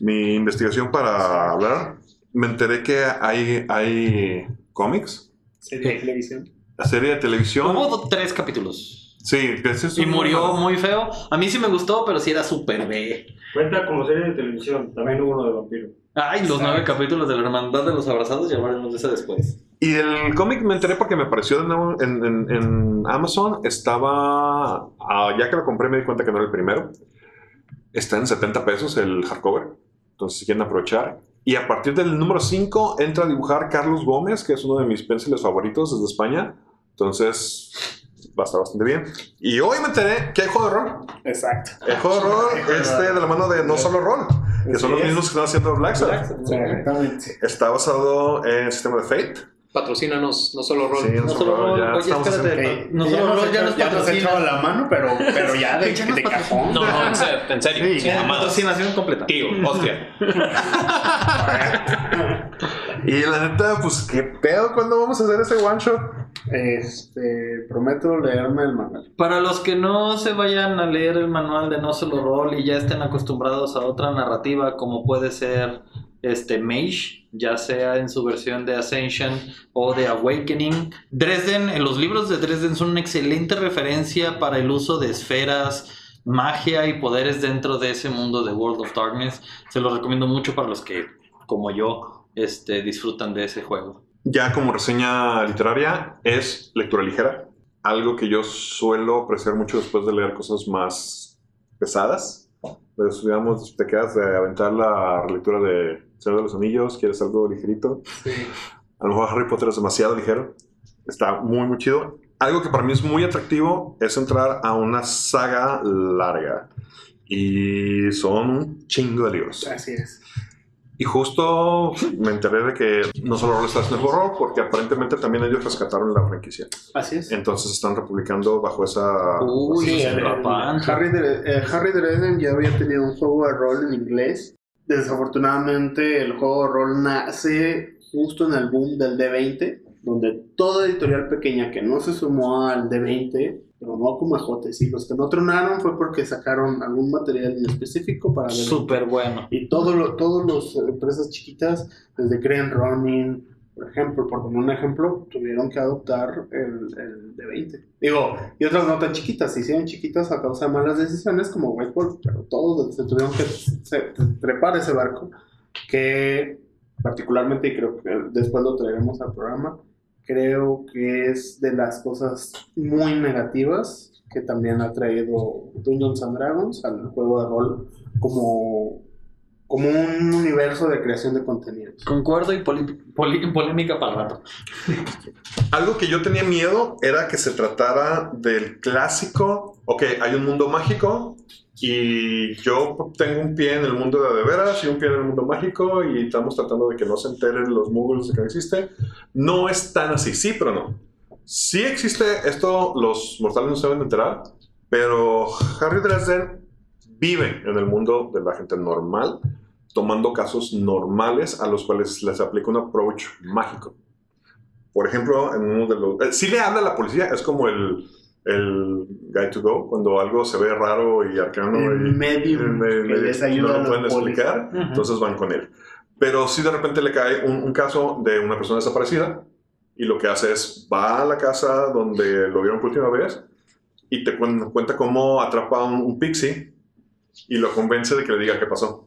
mi investigación para hablar, me enteré que hay, hay cómics, Serie de televisión. la serie de televisión. Hubo tres capítulos. Sí, que es Y murió muy feo. A mí sí me gustó, pero sí era súper B. Cuenta como serie de televisión. También hubo uno de vampiro. Ay, los nueve capítulos de la Hermandad de los Abrazados, ya hablaremos de eso después. Y el cómic me enteré porque me apareció de nuevo en, en- en Amazon. Estaba. ah, ya que lo compré, me di cuenta que no era el primero. Está en 70 pesos el hardcover. Entonces, si quieren aprovechar. Y a partir del número 5 entra a dibujar Carlos Gómez, que es uno de mis pencils favoritos desde España. Entonces, va a estar bastante bien. Y hoy me enteré que hay juego de rol. Exacto. El juego de rol este de la mano de No Solo Rol, que son los mismos que están haciendo Black Sabbath. Exactamente. Está basado en el sistema de Fate. Patrocínanos, no solo rol. Sí, No solo rol, ya oye, espérate. Ok, No ya solo rol, ya nos ya nos patrocina. echaba la mano, pero, pero ya de, Ya de cajón. No, no, en serio, en serio. Sí, sin ya. Patrocinación completa. Tío, hostia. Y la neta, pues, ¿qué pedo? ¿Cuándo vamos a hacer ese one shot? Este, prometo leerme el manual. Para los que no se vayan a leer el manual de No Solo Roll y ya estén acostumbrados a otra narrativa como puede ser este Mage, ya sea en su versión de Ascension o de Awakening. Dresden, en los libros de Dresden son una excelente referencia para el uso de esferas, magia y poderes dentro de ese mundo de World of Darkness. Se los recomiendo mucho para los que, como yo, este, disfrutan de ese juego. Ya como reseña literaria, es lectura ligera. Algo que yo suelo apreciar mucho después de leer cosas más pesadas. Pues, digamos, te quedas de aventar la lectura de Señor de los Anillos, quieres algo ligerito. A lo mejor Harry Potter es demasiado ligero. Está muy, muy chido. Algo que para mí es muy atractivo es entrar a una saga larga. Y son un chingo de libros. Así es. Y justo me enteré de que no solo está haciendo el horror, porque aparentemente también ellos rescataron la franquicia. Así es. Entonces están republicando bajo esa... Uy, Sí, el- el-. Harry, Dre- eh, Harry Dresden ya había tenido un juego de rol en inglés. Desafortunadamente, el juego de rol nace justo en el boom del D20, donde toda editorial pequeña que no se sumó al D20, pero no como Ejotes, y los que no tronaron fue porque sacaron algún material en específico para D20. Súper bueno. Y todo lo, todas las empresas chiquitas, desde Crane Running, por ejemplo, por poner un ejemplo, tuvieron que adoptar el, el D20. Digo, y otras no tan chiquitas, se hicieron chiquitas a causa de malas decisiones como White Wolf, pero todos se tuvieron que se- trepar ese barco, que particularmente, y creo que después lo traeremos al programa, creo que es de las cosas muy negativas que también ha traído Dungeons and Dragons al juego de rol como, como un universo de creación de contenidos. Concuerdo y poli- poli- polémica para el rato. Algo que yo tenía miedo era que se tratara del clásico, ok, hay un mundo mágico y yo tengo un pie en el mundo de de veras y un pie en el mundo mágico y estamos tratando de que no se enteren los muggles de que existe. No es tan así, sí, pero no. Sí existe esto, los mortales no se deben enterar, pero Harry Dresden vive en el mundo de la gente normal, tomando casos normales a los cuales les aplica un approach mágico. Por ejemplo, en uno de los... eh, sí le habla a la policía, es como el, el Guide to Go, cuando algo se ve raro y arcano El y medium que les ayuda no a lo pueden explicar, entonces van con él. Pero si de repente le cae un, un caso de una persona desaparecida y lo que hace es va a la casa donde lo vieron por última vez y te cuen- cuenta cómo atrapa a un, un pixie y lo convence de que le diga qué pasó.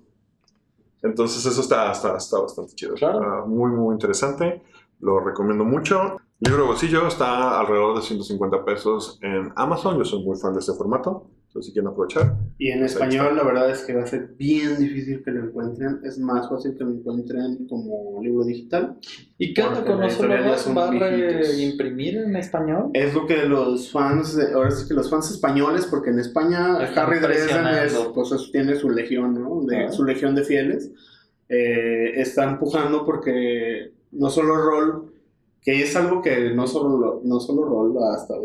Entonces eso está, está, está bastante chido. Claro. Está muy, muy interesante. Lo recomiendo mucho. Libro bolsillo está alrededor de 150 pesos en Amazon. Yo soy muy fan de este formato. Entonces, si quieren aprovechar. Y en Pues español la verdad es que va a ser bien difícil que lo encuentren. Es más fácil que lo encuentren como libro digital. ¿Y qué onda con Roll? son ¿Va a reimprimir en español? Es lo que los fans, de- ahora sí que los fans españoles, porque en España Están Harry Dresden es, pues, es- tiene su legión, ¿no? De, Ah. Su legión de fieles. Eh, está empujando porque no solo rol, que es algo que no solo, lo- no solo rol ha estado,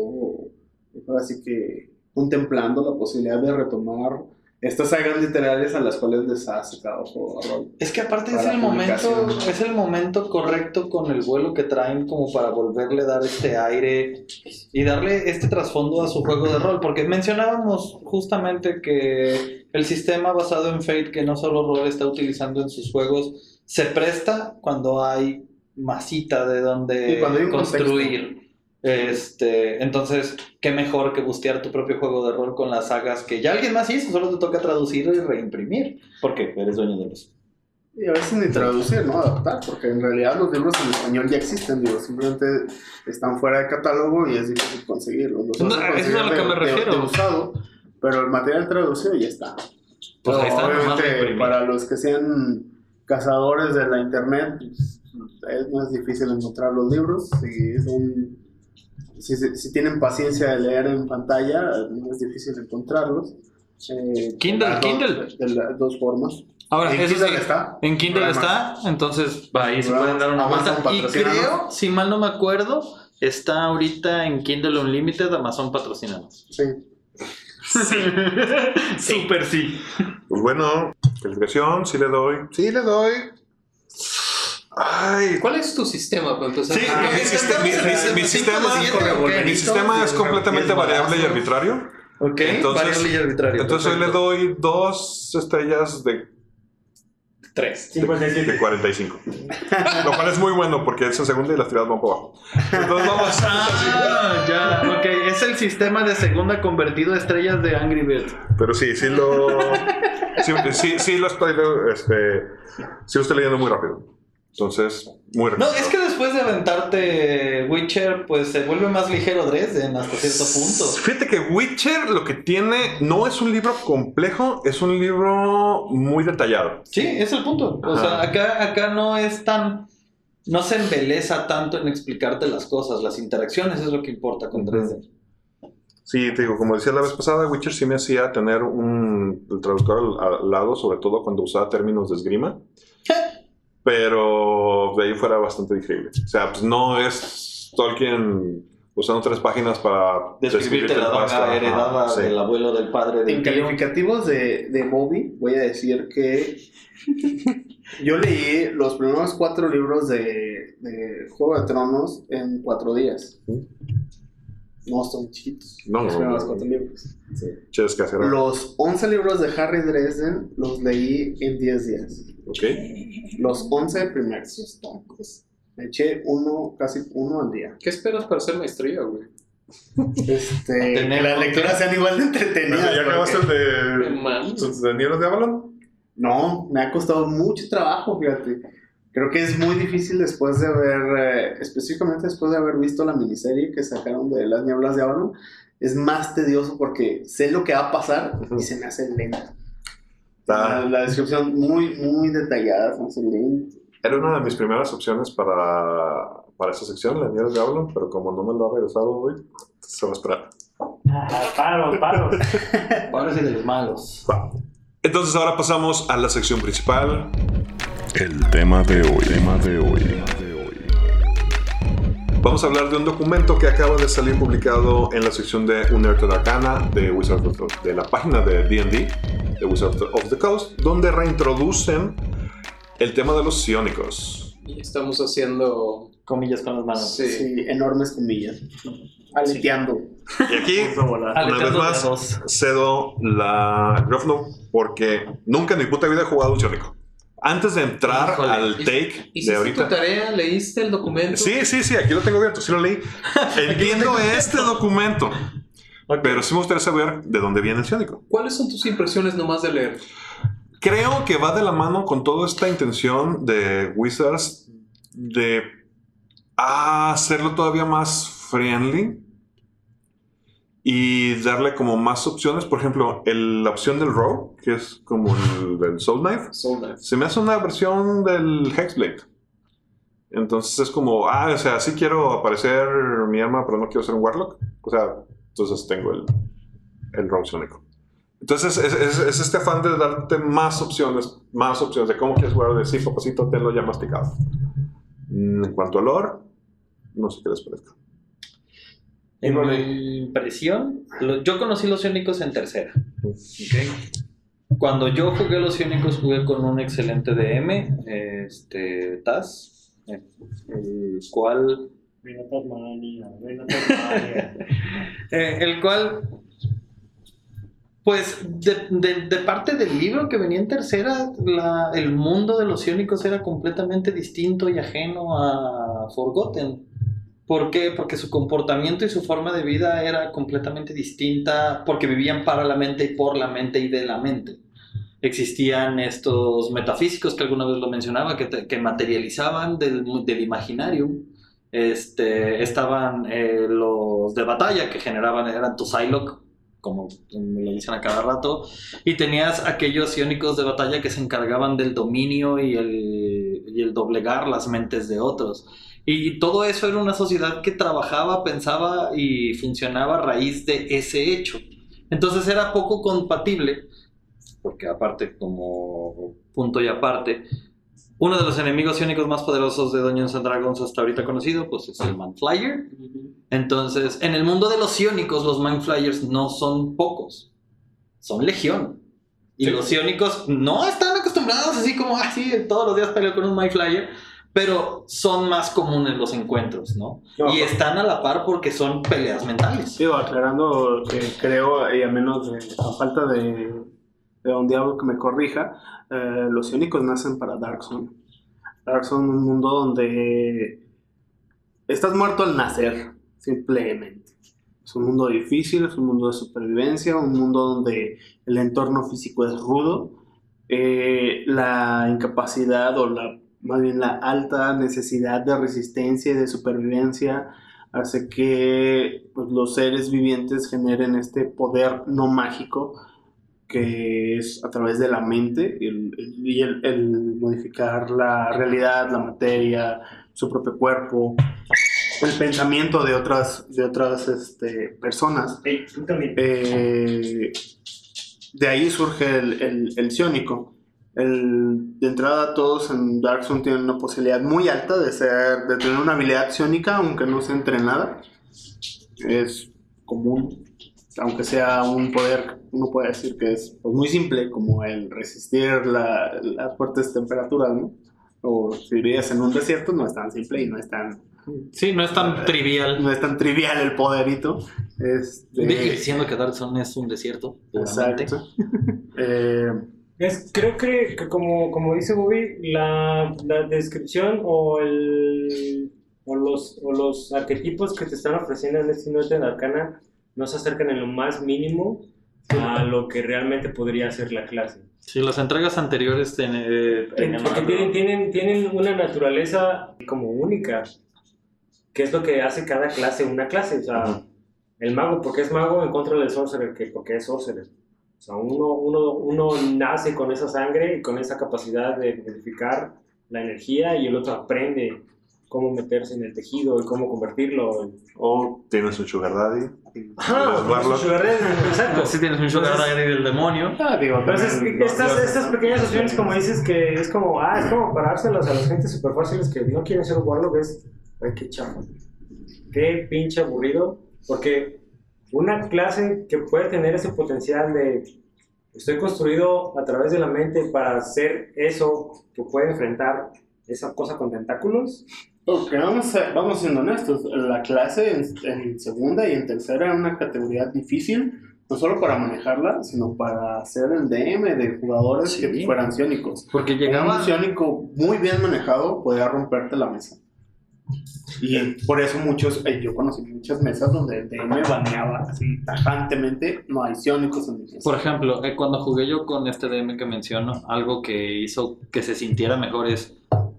ahora sí que contemplando la posibilidad de retomar estas sagas literarias a las cuales les ha sacado juego a rol. Es que aparte es el momento, es el momento correcto con el vuelo que traen como para volverle a dar este aire y darle este trasfondo a su juego de rol, porque mencionábamos justamente que el sistema basado en Fate que no solo rol está utilizando en sus juegos se presta cuando hay masita de donde un construir. Este, entonces, qué mejor que bustear tu propio juego de rol con las sagas que ya alguien más hizo, solo te toca traducir y reimprimir, porque eres dueño de los Y a veces ni traducir, ¿no? Adaptar, porque en realidad los libros en español ya existen, digo, simplemente están fuera de catálogo y es difícil conseguirlos. Los No, eso es a lo que me de- de- refiero. de usado, pero el material traducido ya está. Pues ahí está, Obviamente, para los que sean cazadores de la internet, pues, es más difícil encontrar los libros. Si, son, si, si- si tienen paciencia de leer en pantalla, no es difícil encontrarlos. Eh, Kindle, Kindle. De las dos formas. Ahora, En eso Kindle sí, está. en Kindle Además, está, entonces va ahí se pueden dar una Amazon vuelta. Y creo, si mal no me acuerdo, está ahorita en Kindle Unlimited, Amazon patrocinanos. Sí. Super sí. Pues bueno, calificación, sí le doy. Sí le doy. Ay, ¿Cuál es tu sistema para empezar? Sí, Ah, mi, sistema- mi- mi- mi sistema, mi sistema es completamente variable y arbitrario. Ok, Entonces- variable y arbitrario. Entonces hoy le doy dos estrellas de, Tres. 57. de 45. Lo cual es muy bueno porque es en segunda y las tiradas van por abajo. Entonces vamos. Ah, ya, ok, es el sistema de segunda convertido a estrellas de Angry Birds. Pero sí, sí lo. Sí, sí, sí lo estoy. Este, sí lo estoy leyendo muy rápido. Entonces, muy rápido. No, es que después de aventarte Witcher, pues se vuelve más ligero Dresden hasta cierto punto. Fíjate que Witcher lo que tiene no es un libro complejo, es un libro muy detallado. Sí, es el punto. O Ajá. sea, acá, acá no es tan. No se embeleza tanto en explicarte las cosas, las interacciones es lo que importa con. Dresden. Sí, te digo, como decía la vez pasada, Witcher sí me hacía tener un el traductor al, al lado, sobre todo cuando usaba términos de esgrima. Pero de ahí fuera bastante digerible. O sea, pues no es Tolkien usando tres páginas para Describirte la daga heredada sí. del abuelo, del padre, del En tío. calificativos de, de Moby, voy a decir que yo leí los primeros cuatro libros de, de Juego de Tronos en cuatro días. No son chiquitos. No, los no, primeros no. cuatro libros. Ches que hacer. Los 11 libros de Harry Dresden los leí en 10 días. Ok. Los 11 primeros. Me eché uno, casi uno al día. ¿Qué esperas para hacer maestría, güey? Este, Tener- que las lecturas sean igual de entretenidas. ¿Ya acabaste porque- el de, de Nieves de Avalon? No, me ha costado mucho trabajo, fíjate. Creo que es muy difícil después de haber, eh, específicamente después de haber visto la miniserie que sacaron de Las Nieblas de Avalon, es más tedioso porque sé lo que va a pasar y se me hace lento. La, Está- la descripción muy, muy detallada, lento. Era una de mis primeras opciones para, para esa sección, Las Nieves de Avalon, pero como no me lo ha regresado hoy, se va a esperar. Ah, paro, paro. Sí de los malos. Va. Entonces ahora pasamos a la sección principal. El tema de hoy. Tema de hoy. Vamos a hablar de un documento que acaba de salir publicado en la sección de Unearthed Arcana de Wizard of the- de la página de D&D de Wizard of the Coast, donde reintroducen el tema de los psiónicos. Y estamos haciendo. Comillas con las manos. Sí. Sí, enormes comillas. Aleteando. Y aquí, una vez más, cedo la Gruffalo porque nunca en mi puta vida he jugado un psiónico. Antes de entrar Híjole. al ¿Hic- take de ¿Hiciste ahorita... tu tarea? ¿Leíste el documento? Sí, sí, sí, aquí lo tengo abierto, sí lo leí. Entiendo este documento, pero sí me gustaría saber de dónde viene el psiónico. ¿Cuáles son tus impresiones nomás de leer? Creo que va de la mano con toda esta intención de Wizards de hacerlo todavía más friendly. Y darle como más opciones. Por ejemplo, el- la opción del Rogue, que es como el del Soul Knife, Soul Knife. se me hace una versión del Hexblade. Entonces es como, ah, o sea, sí quiero aparecer mi arma, pero no quiero ser un Warlock. O sea, entonces tengo el, el Rogue Sónico. Entonces es, es- es este afán de darte más opciones, más opciones de cómo quieres jugar, de sí, papacito, tenlo ya masticado. Mm, En cuanto a lore, no sé qué les parezca. En mi impresión, lo- yo conocí los Iónicos en tercera. Cuando yo jugué los Iónicos, jugué con un excelente DM, este, Taz, el cual Ven a Tasmania, ven a Tasmania. Eh, el cual, pues, de, de- de parte del libro que venía en tercera, la- el mundo de los iónicos era completamente distinto y ajeno a Forgotten. ¿Por qué? Porque su comportamiento y su forma de vida era completamente distinta, porque vivían para la mente y por la mente y de la mente. Existían estos metafísicos que alguna vez lo mencionaba, que, te- que materializaban del, del imaginario este, estaban eh, los de batalla que generaban, eran tu Psylocke, como me lo dicen a cada rato, y tenías aquellos iónicos de batalla que se encargaban del dominio y el, y el doblegar las mentes de otros. Y todo eso era una sociedad que trabajaba, pensaba y funcionaba a raíz de ese hecho. Entonces era poco compatible, porque aparte, como punto y aparte, uno de los enemigos iónicos más poderosos de Dungeons and Dragons hasta ahorita conocido, pues es el Manflyer. Entonces, en el mundo de los iónicos, los Mindflyers no son pocos, son legión. Y Sí. los iónicos no están acostumbrados así como, así todos los días peleo con un Mindflyer, pero son más comunes los encuentros, ¿no? Y están a la par porque son peleas mentales. Digo, aclarando que creo, y a menos de, a falta de, de un diablo que me corrija, eh, los iónicos nacen para Dark Zone. Dark Zone es un mundo donde estás muerto al nacer, simplemente. Es un mundo difícil, es un mundo de supervivencia, un mundo donde el entorno físico es rudo. Eh, la incapacidad o la, más bien la alta necesidad de resistencia y de supervivencia hace que pues, los seres vivientes generen este poder no mágico que es a través de la mente y el, el- y el- el modificar la realidad, la materia, su propio cuerpo, el pensamiento de otras, de otras este, personas. Ey, tú también. Eh, de ahí surge el, el, el. El- de entrada todos en Dark Zone tienen una posibilidad muy alta de, ser, de tener una habilidad psiónica, aunque no sea entrenada. Es común, aunque sea un poder, uno puede decir que es pues, muy simple, como el resistir la- las fuertes temperaturas, ¿no? O si vivías en un desierto, no es tan simple y no es tan, Sí, no es tan trivial. no es tan trivial el poderito. Este, Diciendo que Dark Zone es un desierto. Exacto. Eh, Es, creo que, que como, como dice Bobby, la, la descripción o, el, o, los, o los arquetipos que te están ofreciendo en este Noche de Arcana no se acercan en lo más mínimo a lo que realmente podría ser la clase. Sí, las entregas anteriores ten- eh, Porque tienen, tienen, tienen una naturaleza como única, que es lo que hace cada clase una clase. O sea, el mago, porque es mago en contra del sorcerer, que porque es sorcerer. O sea, uno, uno, uno nace con esa sangre y con esa capacidad de identificar la energía y el otro aprende cómo meterse en el tejido y cómo convertirlo. O tienes un Sugar Daddy. Warlock. su sugar daddy, exacto. Si tienes un sugar daddy del demonio. ah, digo, Entonces, también, estas, los- estas pequeñas opciones, como dices, que es como, ah, es como parárselas a las gentes súper fáciles que no quieren ser un warlock, es, ay, qué chafa. Qué pinche aburrido. Porque una clase que puede tener ese potencial de, estoy construido a través de la mente para hacer eso que puede enfrentar esa cosa con tentáculos. Porque vamos, a- vamos siendo honestos, la clase en, en segunda y en tercera era una categoría difícil, no solo para manejarla, sino para hacer el DM de jugadores Sí. que fueran ciónicos. Porque Un llegaba. ciónico muy bien manejado podía romperte la mesa. Y por eso muchos, eh, yo conocí muchas mesas donde el DM baneaba así tajantemente, no hay ciónicos en mi mesa. Por ejemplo, eh, cuando jugué yo con este DM que menciono, algo que hizo que se sintiera mejor es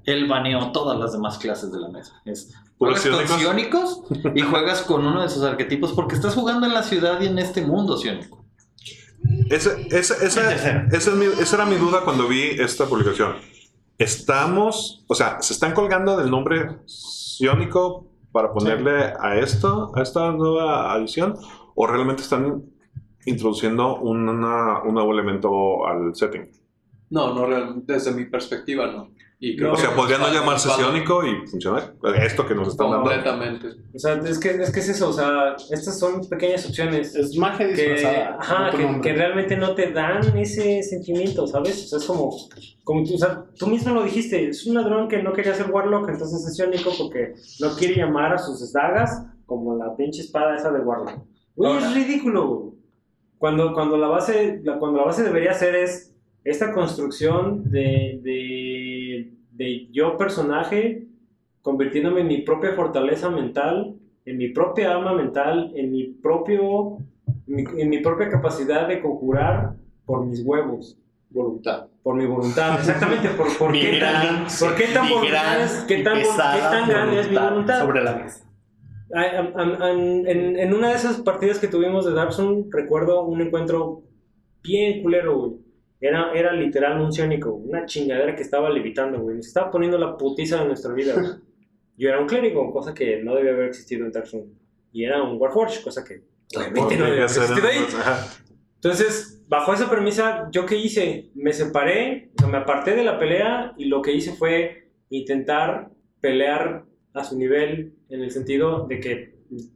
él baneó todas las demás clases de la mesa. Es, ¿Puros juegas con sionicos? sionicos y juegas con uno de sus arquetipos porque estás jugando en la ciudad y en este mundo ciónico. Ese- ese- esa, es mi- esa era mi duda cuando vi esta publicación. Estamos, o sea, ¿se están colgando del nombre Ciónico para ponerle a esto, a esta nueva adición? ¿O realmente están introduciendo una- un nuevo elemento al setting? No, no, desde mi perspectiva no. Y creo O que sea, podría no llamarse Ciónico y funcionar. Esto que nos están dando. Completamente. O sea, es que, es que es eso, o sea, estas son pequeñas opciones Es magia que, ajá, que, que realmente no te dan ese sentimiento, ¿sabes? O sea, es como, como tú, o sea, tú mismo lo dijiste, es un ladrón que no quería ser Warlock, entonces es Ciónico porque no quiere llamar a sus dagas como la pinche espada esa de Warlock. Güey, es ridículo, güey. Cuando, cuando, la base, la- cuando la base debería ser es esta construcción de, de, de yo personaje convirtiéndome en mi propia fortaleza mental, en mi propia alma mental, en mi propio en mi, en mi propia capacidad de conjurar por mis huevos, Voluntad. por mi voluntad, exactamente, por, por qué gran- tan, por qué tan voluntad es- qué tan, qué tan grande es mi voluntad. Sobre la mesa. Am- en, en una de esas partidas que tuvimos de Dark Souls, recuerdo un encuentro bien culero, güey. Era, era literal un ciónico, una chingadera que estaba levitando, güey. Nos estaba poniendo la putiza de nuestra vida, güey. Yo era un clérigo, cosa que no debía haber existido en Dark Souls. Y era un Warforged, cosa que obviamente no debía haber existido ahí. Entonces, bajo esa premisa, ¿yo qué hice? Me separé, me aparté de la pelea y lo que hice fue intentar pelear a su nivel en el sentido de que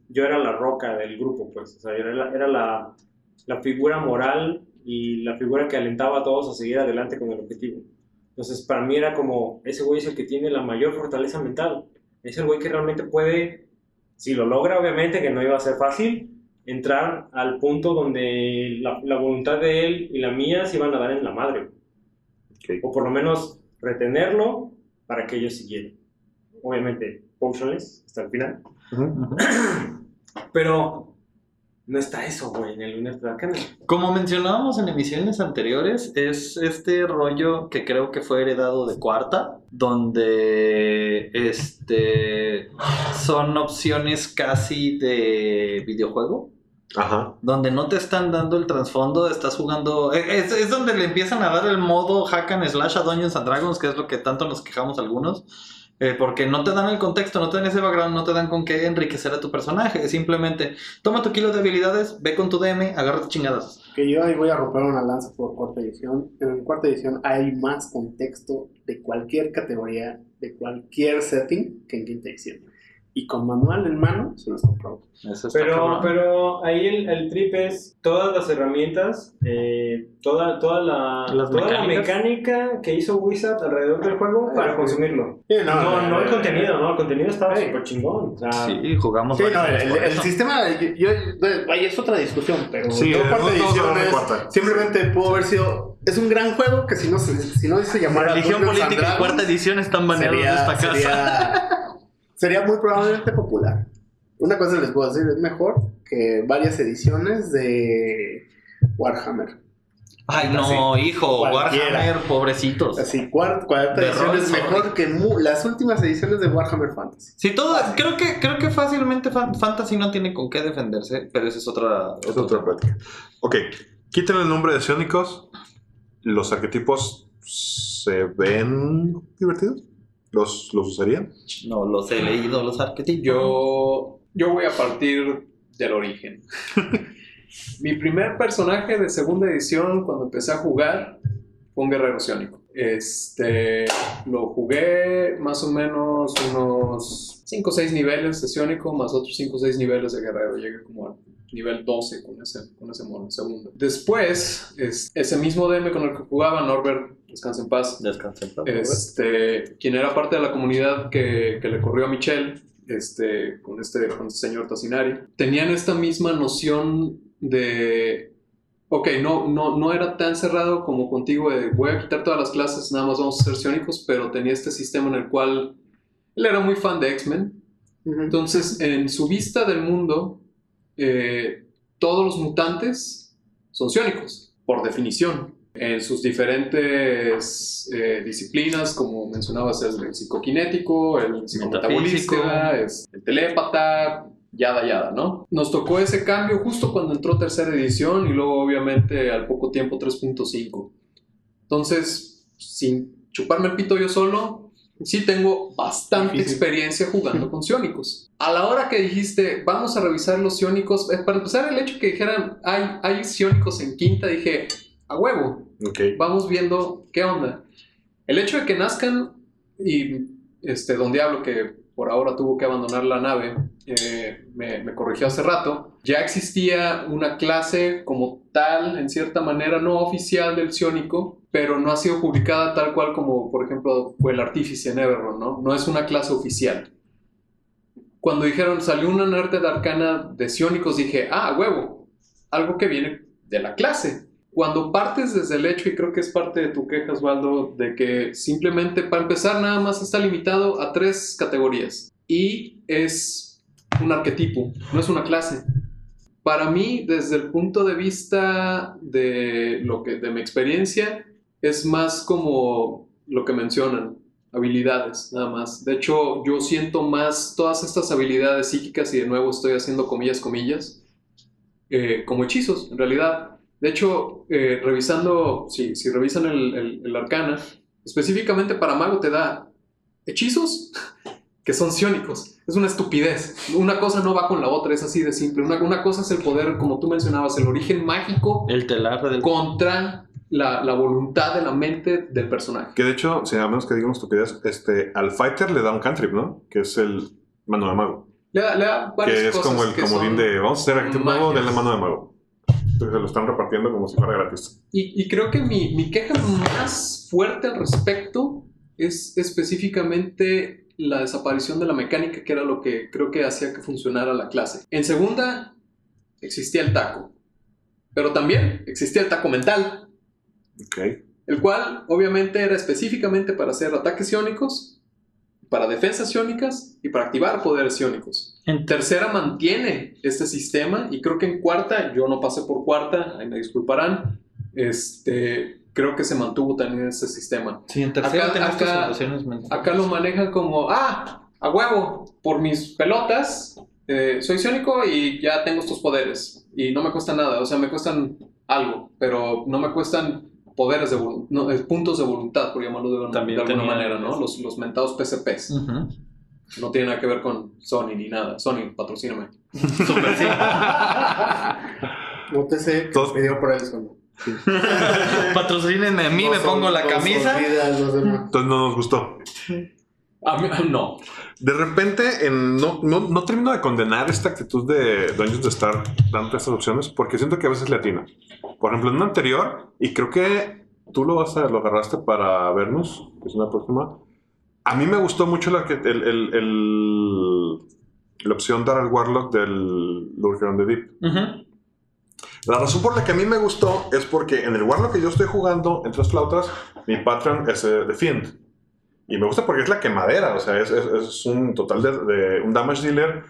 yo era la roca del grupo, pues, o sea, yo era la, era la, la figura moral y la figura que alentaba a todos a seguir adelante con el objetivo. Entonces, para mí era como, ese güey es el que tiene la mayor fortaleza mental, es el güey que realmente puede, si lo logra, obviamente, que no iba a ser fácil, entrar al punto donde la, la voluntad de él y la mía se iban a dar en la madre. Ok. O por lo menos retenerlo para que ellos siguieran. Obviamente, potionless hasta el final. Ujú. Pero no está eso, güey, en el Lunar Arcana. Como mencionábamos en emisiones anteriores, es este rollo que creo que fue heredado de cuarta, donde este son opciones casi de videojuego. Ajá. Donde no te están dando el trasfondo, estás jugando. Es, es donde le empiezan a dar el modo hack and slash a Dungeons and Dragons, que es lo que tanto nos quejamos algunos. Eh, porque no te dan el contexto, no te dan ese background, no te dan con qué enriquecer a tu personaje. Simplemente toma tu kilo de habilidades, ve con tu DM, agárrate chingadas. Que yo ahí voy a romper una lanza por cuarta edición. En cuarta edición hay más contexto de cualquier categoría, de cualquier setting que en quinta edición. Y con manual en mano se los está Pero, pero ahí el, el trip es todas las herramientas, eh, toda, toda, la, toda la mecánica que hizo Wizard alrededor del juego para consumirlo. Sí, No, no, el contenido, no, el contenido estaba súper chingón. O sea, Sí, jugamos. Sí, no, el, sistema, yo, yo- vaya, es otra discusión, pero Sí, yo no hablan de es- cuarta. simplemente pudo haber sido, es un gran juego que si no se, si no se llamara Religión política y cuarta edición están baneados de sería, esta casa. sería, sería muy probablemente popular. Una cosa les puedo decir, es mejor que varias ediciones de Warhammer. Ay, no, hijo, Cualquiera. Warhammer, pobrecitos. Así, cuar- cuarta De edición rol, es sorry. mejor que mu- las últimas ediciones de Warhammer Fantasy. Sí, todo, creo que, creo que fácilmente Fan- Fantasy no tiene con qué defenderse, pero esa es otra. Es otra plática. Ok, quiten el nombre de Sionicos. Los arquetipos se ven divertidos. ¿Los, los usarían? No los he leído, los arquetipos. Yo, yo voy a partir del origen. Mi primer personaje de segunda edición cuando empecé a jugar fue un guerrero ciónico. Este, lo jugué más o menos unos 5 o 6 niveles de ciónico, más otros 5 o 6 niveles de guerrero. Llegué como al nivel 12 con ese, con ese mono, segundo. Después, es- ese mismo DM con el que jugaba, Norbert, descansa en paz, Descansen. este, quien era parte de la comunidad que, que le corrió a Michelle, este, con, este, con este señor Tassinari, tenían esta misma noción de, ok, no, no, no era tan cerrado como contigo de voy a quitar todas las clases, nada más vamos a ser ciónicos, pero tenía este sistema en el cual él era muy fan de X-Men, entonces en su vista del mundo, eh, todos los mutantes son ciónicos, por definición. en sus diferentes eh, disciplinas, como mencionabas, el, psicoquinético, el psicometabolista, es el telépata, yada yada, ¿no? Nos tocó ese cambio justo cuando entró tercera edición y luego obviamente al poco tiempo 3.5. Entonces, sin chuparme el pito yo solo, sí tengo bastante experiencia jugando con ciónicos. A la hora que dijiste, vamos a revisar los ciónicos, eh, para empezar el hecho que dijeran, hay, hay ciónicos en quinta, dije, a huevo, vamos viendo qué onda. El hecho de que nazcan y este, Don Diablo, que por ahora tuvo que abandonar la nave, eh, me, me, corrigió hace rato, ya existía una clase como tal, en cierta manera no oficial del ciónico, pero no ha sido publicada tal cual como, por ejemplo, fue el artífice en Everron, ¿no? No es una clase oficial. Cuando dijeron, salió una arte de arcana de ciónicos, dije, ah, huevo, algo que viene de la clase. Cuando partes desde el hecho, y creo que es parte de tu queja, Osvaldo, de que simplemente para empezar nada más está limitado a tres categorías. Y es un arquetipo, no es una clase. Para mí, desde el punto de vista de, lo que, de mi experiencia, es más como lo que mencionan, habilidades, nada más. De hecho, yo siento más todas estas habilidades psíquicas, y de nuevo estoy haciendo comillas, comillas, eh, como hechizos, en realidad. De hecho, eh, revisando, si, si revisan el, el, arcana, específicamente para mago te da hechizos que son ciónicos. Es una estupidez. Una cosa no va con la otra, es así de simple. Una, una cosa es el poder, como tú mencionabas, el origen mágico. El telar del... Contra la, la, voluntad de la mente del personaje. Que de hecho, si a menos que digamos estupidez, este, al fighter le da un cantrip, ¿no? Que es el mano de mago. Le da, le da varias Que es como el comodín de vamos a hacer aquí mago de la mano de mago. Entonces lo están repartiendo como si fuera gratis. Y, y creo que mi, mi queja más fuerte al respecto es específicamente la desaparición de la mecánica, que era lo que creo que hacía que funcionara la clase. En segunda, existía el taco. Pero también existía el taco mental. El cual obviamente era específicamente para hacer ataques iónicos, para defensas iónicas y para activar poderes iónicos. En tercera mantiene este sistema y creo que en cuarta, yo no pasé por cuarta, ahí me disculparán, este, creo que se mantuvo también ese sistema. Sí, en tercera acá, acá, lo manejan como, ah, a huevo, por mis pelotas, eh, soy iónico y ya tengo estos poderes. Y no me cuesta nada, o sea, me cuestan algo, pero no me cuestan poderes de no, eh, puntos de voluntad, por llamarlo de, de alguna manera, ¿no? Los, los mentados PCPs. No tiene nada que ver con Sony ni nada. Sony, patrocíname. Super sí. no te sé, Todos... me dio por eso. Patrocínenme a mí, me pongo la camisa. Entonces no nos gustó. A mí, no. De repente, en, no, no, no, termino de condenar esta actitud de Dungeons de estar dando estas opciones porque siento que a veces le atina. Por ejemplo, en una anterior, y creo que tú lo vas a, lo agarraste para vernos, que es una próxima. A mí me gustó mucho la, el, el, el, la opción dar al Warlock del Lurker on the Deep. La razón por la que a mí me gustó es porque en el Warlock que yo estoy jugando, en tres flautas, mi patrón es The Fiend. Y me gusta porque es la quemadera, o sea, es, es, un total de, un damage dealer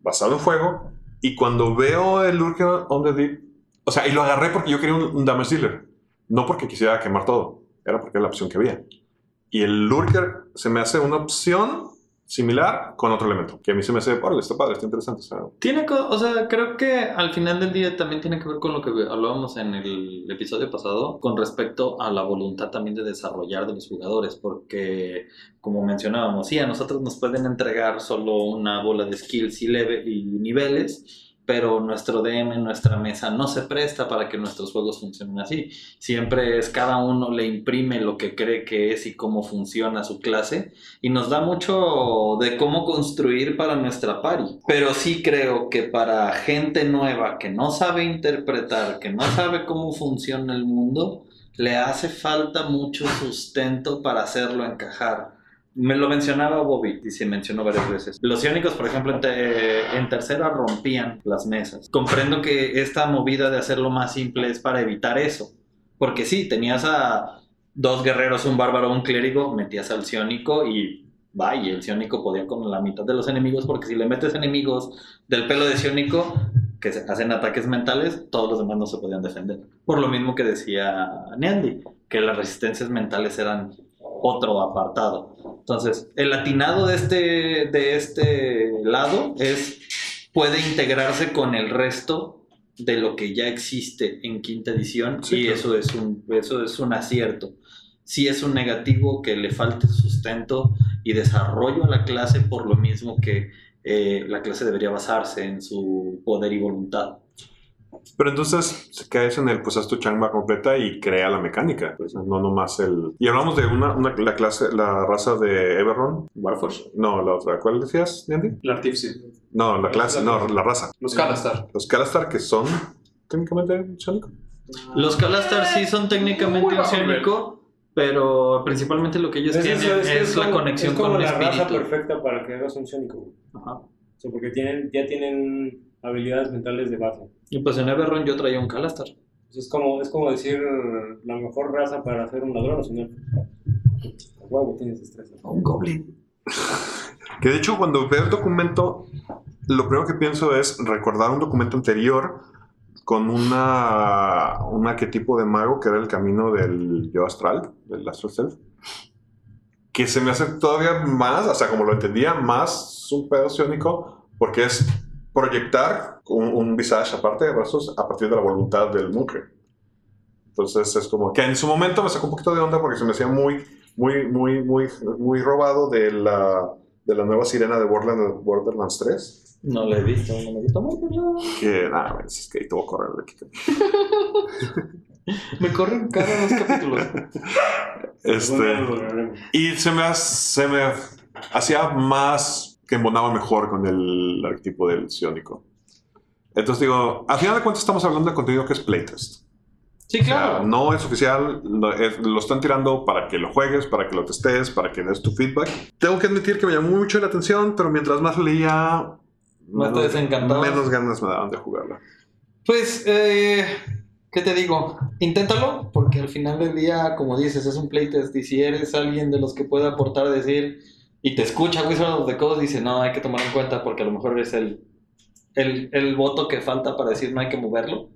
basado en fuego. Y cuando veo el Lurker on the Deep, o sea, y lo agarré porque yo quería un, damage dealer, no porque quisiera quemar todo, era porque era la opción que había. Y el Lurker se me hace una opción similar con otro elemento, que a mí se me hace, órale, está padre, está interesante. Tiene, o sea, creo que al final del día también tiene que ver con lo que hablábamos en el episodio pasado, con respecto a la voluntad también de desarrollar de los jugadores, porque como mencionábamos, sí, a nosotros nos pueden entregar solo una bola de skills y, leve, y niveles, pero nuestro DM, nuestra mesa no se presta para que nuestros juegos funcionen así. Siempre es cada uno le imprime lo que cree que es y cómo funciona su clase y nos da mucho de cómo construir para nuestra party. Pero sí creo que para gente nueva que no sabe interpretar, que no sabe cómo funciona el mundo, le hace falta mucho sustento para hacerlo encajar. Me lo mencionaba Bobby y se mencionó varias veces. Los iónicos, por ejemplo, en, tercera rompían las mesas. Comprendo que esta movida de hacerlo más simple es para evitar eso. Porque sí, tenías a dos guerreros, un bárbaro, un clérigo, metías al ciónico y vaya, el ciónico podía con la mitad de los enemigos porque si le metes enemigos del pelo de ciónico, que hacen ataques mentales, todos los demás no se podían defender. Por lo mismo que decía Neandy, que las resistencias mentales eran otro apartado. Entonces, el atinado de este, de este lado es, puede integrarse con el resto de lo que ya existe en quinta edición Sí, y claro. eso es un eso es un acierto. Si es un negativo que le falte sustento y desarrollo a la clase por lo mismo que eh, la clase debería basarse en su poder y voluntad. Pero entonces se caes en el, pues haz tu chamba completa y crea la mecánica, pues no nomás el... Y hablamos de una, una- la clase, la raza de Everron. Warforge. No, la otra. ¿Cuál decías, Andy? El Artificer. No, la clase, no, la raza. Los Kalastar. Los Kalastar que son técnicamente sónicos. Los Kalastar sí son técnicamente un pero principalmente lo que ellos Es, tienen eso, es, es la como- conexión es como con el la raza espíritu. perfecta para que hagas un psiónico. güey. Ajá. O sea, porque tienen, ya tienen habilidades mentales de base. Y pues en Everron yo traía un Kalastar. Pues es como, es como decir la mejor raza para ser un ladrón o si no. A huevo tienes destreza. Un Goblin. Que de hecho cuando veo el documento, lo primero que pienso es recordar un documento anterior con una, un arquetipo de mago que era el camino del yo astral, del astral self, que se me hace todavía más, o sea, como lo entendía, más un pedo ciónico, porque es proyectar un, un visage aparte de brazos a partir de la voluntad del monje. Entonces es como que en su momento me sacó un poquito de onda porque se me hacía muy, muy, muy, muy, muy robado de la, de la nueva sirena de Borderlands, Borderlands 3. No lo he visto, no me he visto mucho. Que nada, es que ahí tuvo que correr de aquí. Me corren cada dos capítulos. Este, y se me, se me hacía más que embonaba mejor con el arquetipo del ciónico. Entonces digo, al final de cuentas estamos hablando de contenido que es playtest. Sí, O sea, claro. no es oficial, lo, es- lo están tirando para que lo juegues, para que lo testes, para que des tu feedback. Tengo que admitir que me llamó mucho la atención, pero mientras más leía, Más desencantabas. menos ganas me daban de jugarla. Pues, eh, ¿qué te digo? Inténtalo, porque al final del día, como dices, es un playtest. Y si eres alguien de los que puede aportar, decir, y te escucha Wizard of the Coast, dice, no, hay que tomar en cuenta porque a lo mejor eres el, el, el voto que falta para decir no hay que moverlo.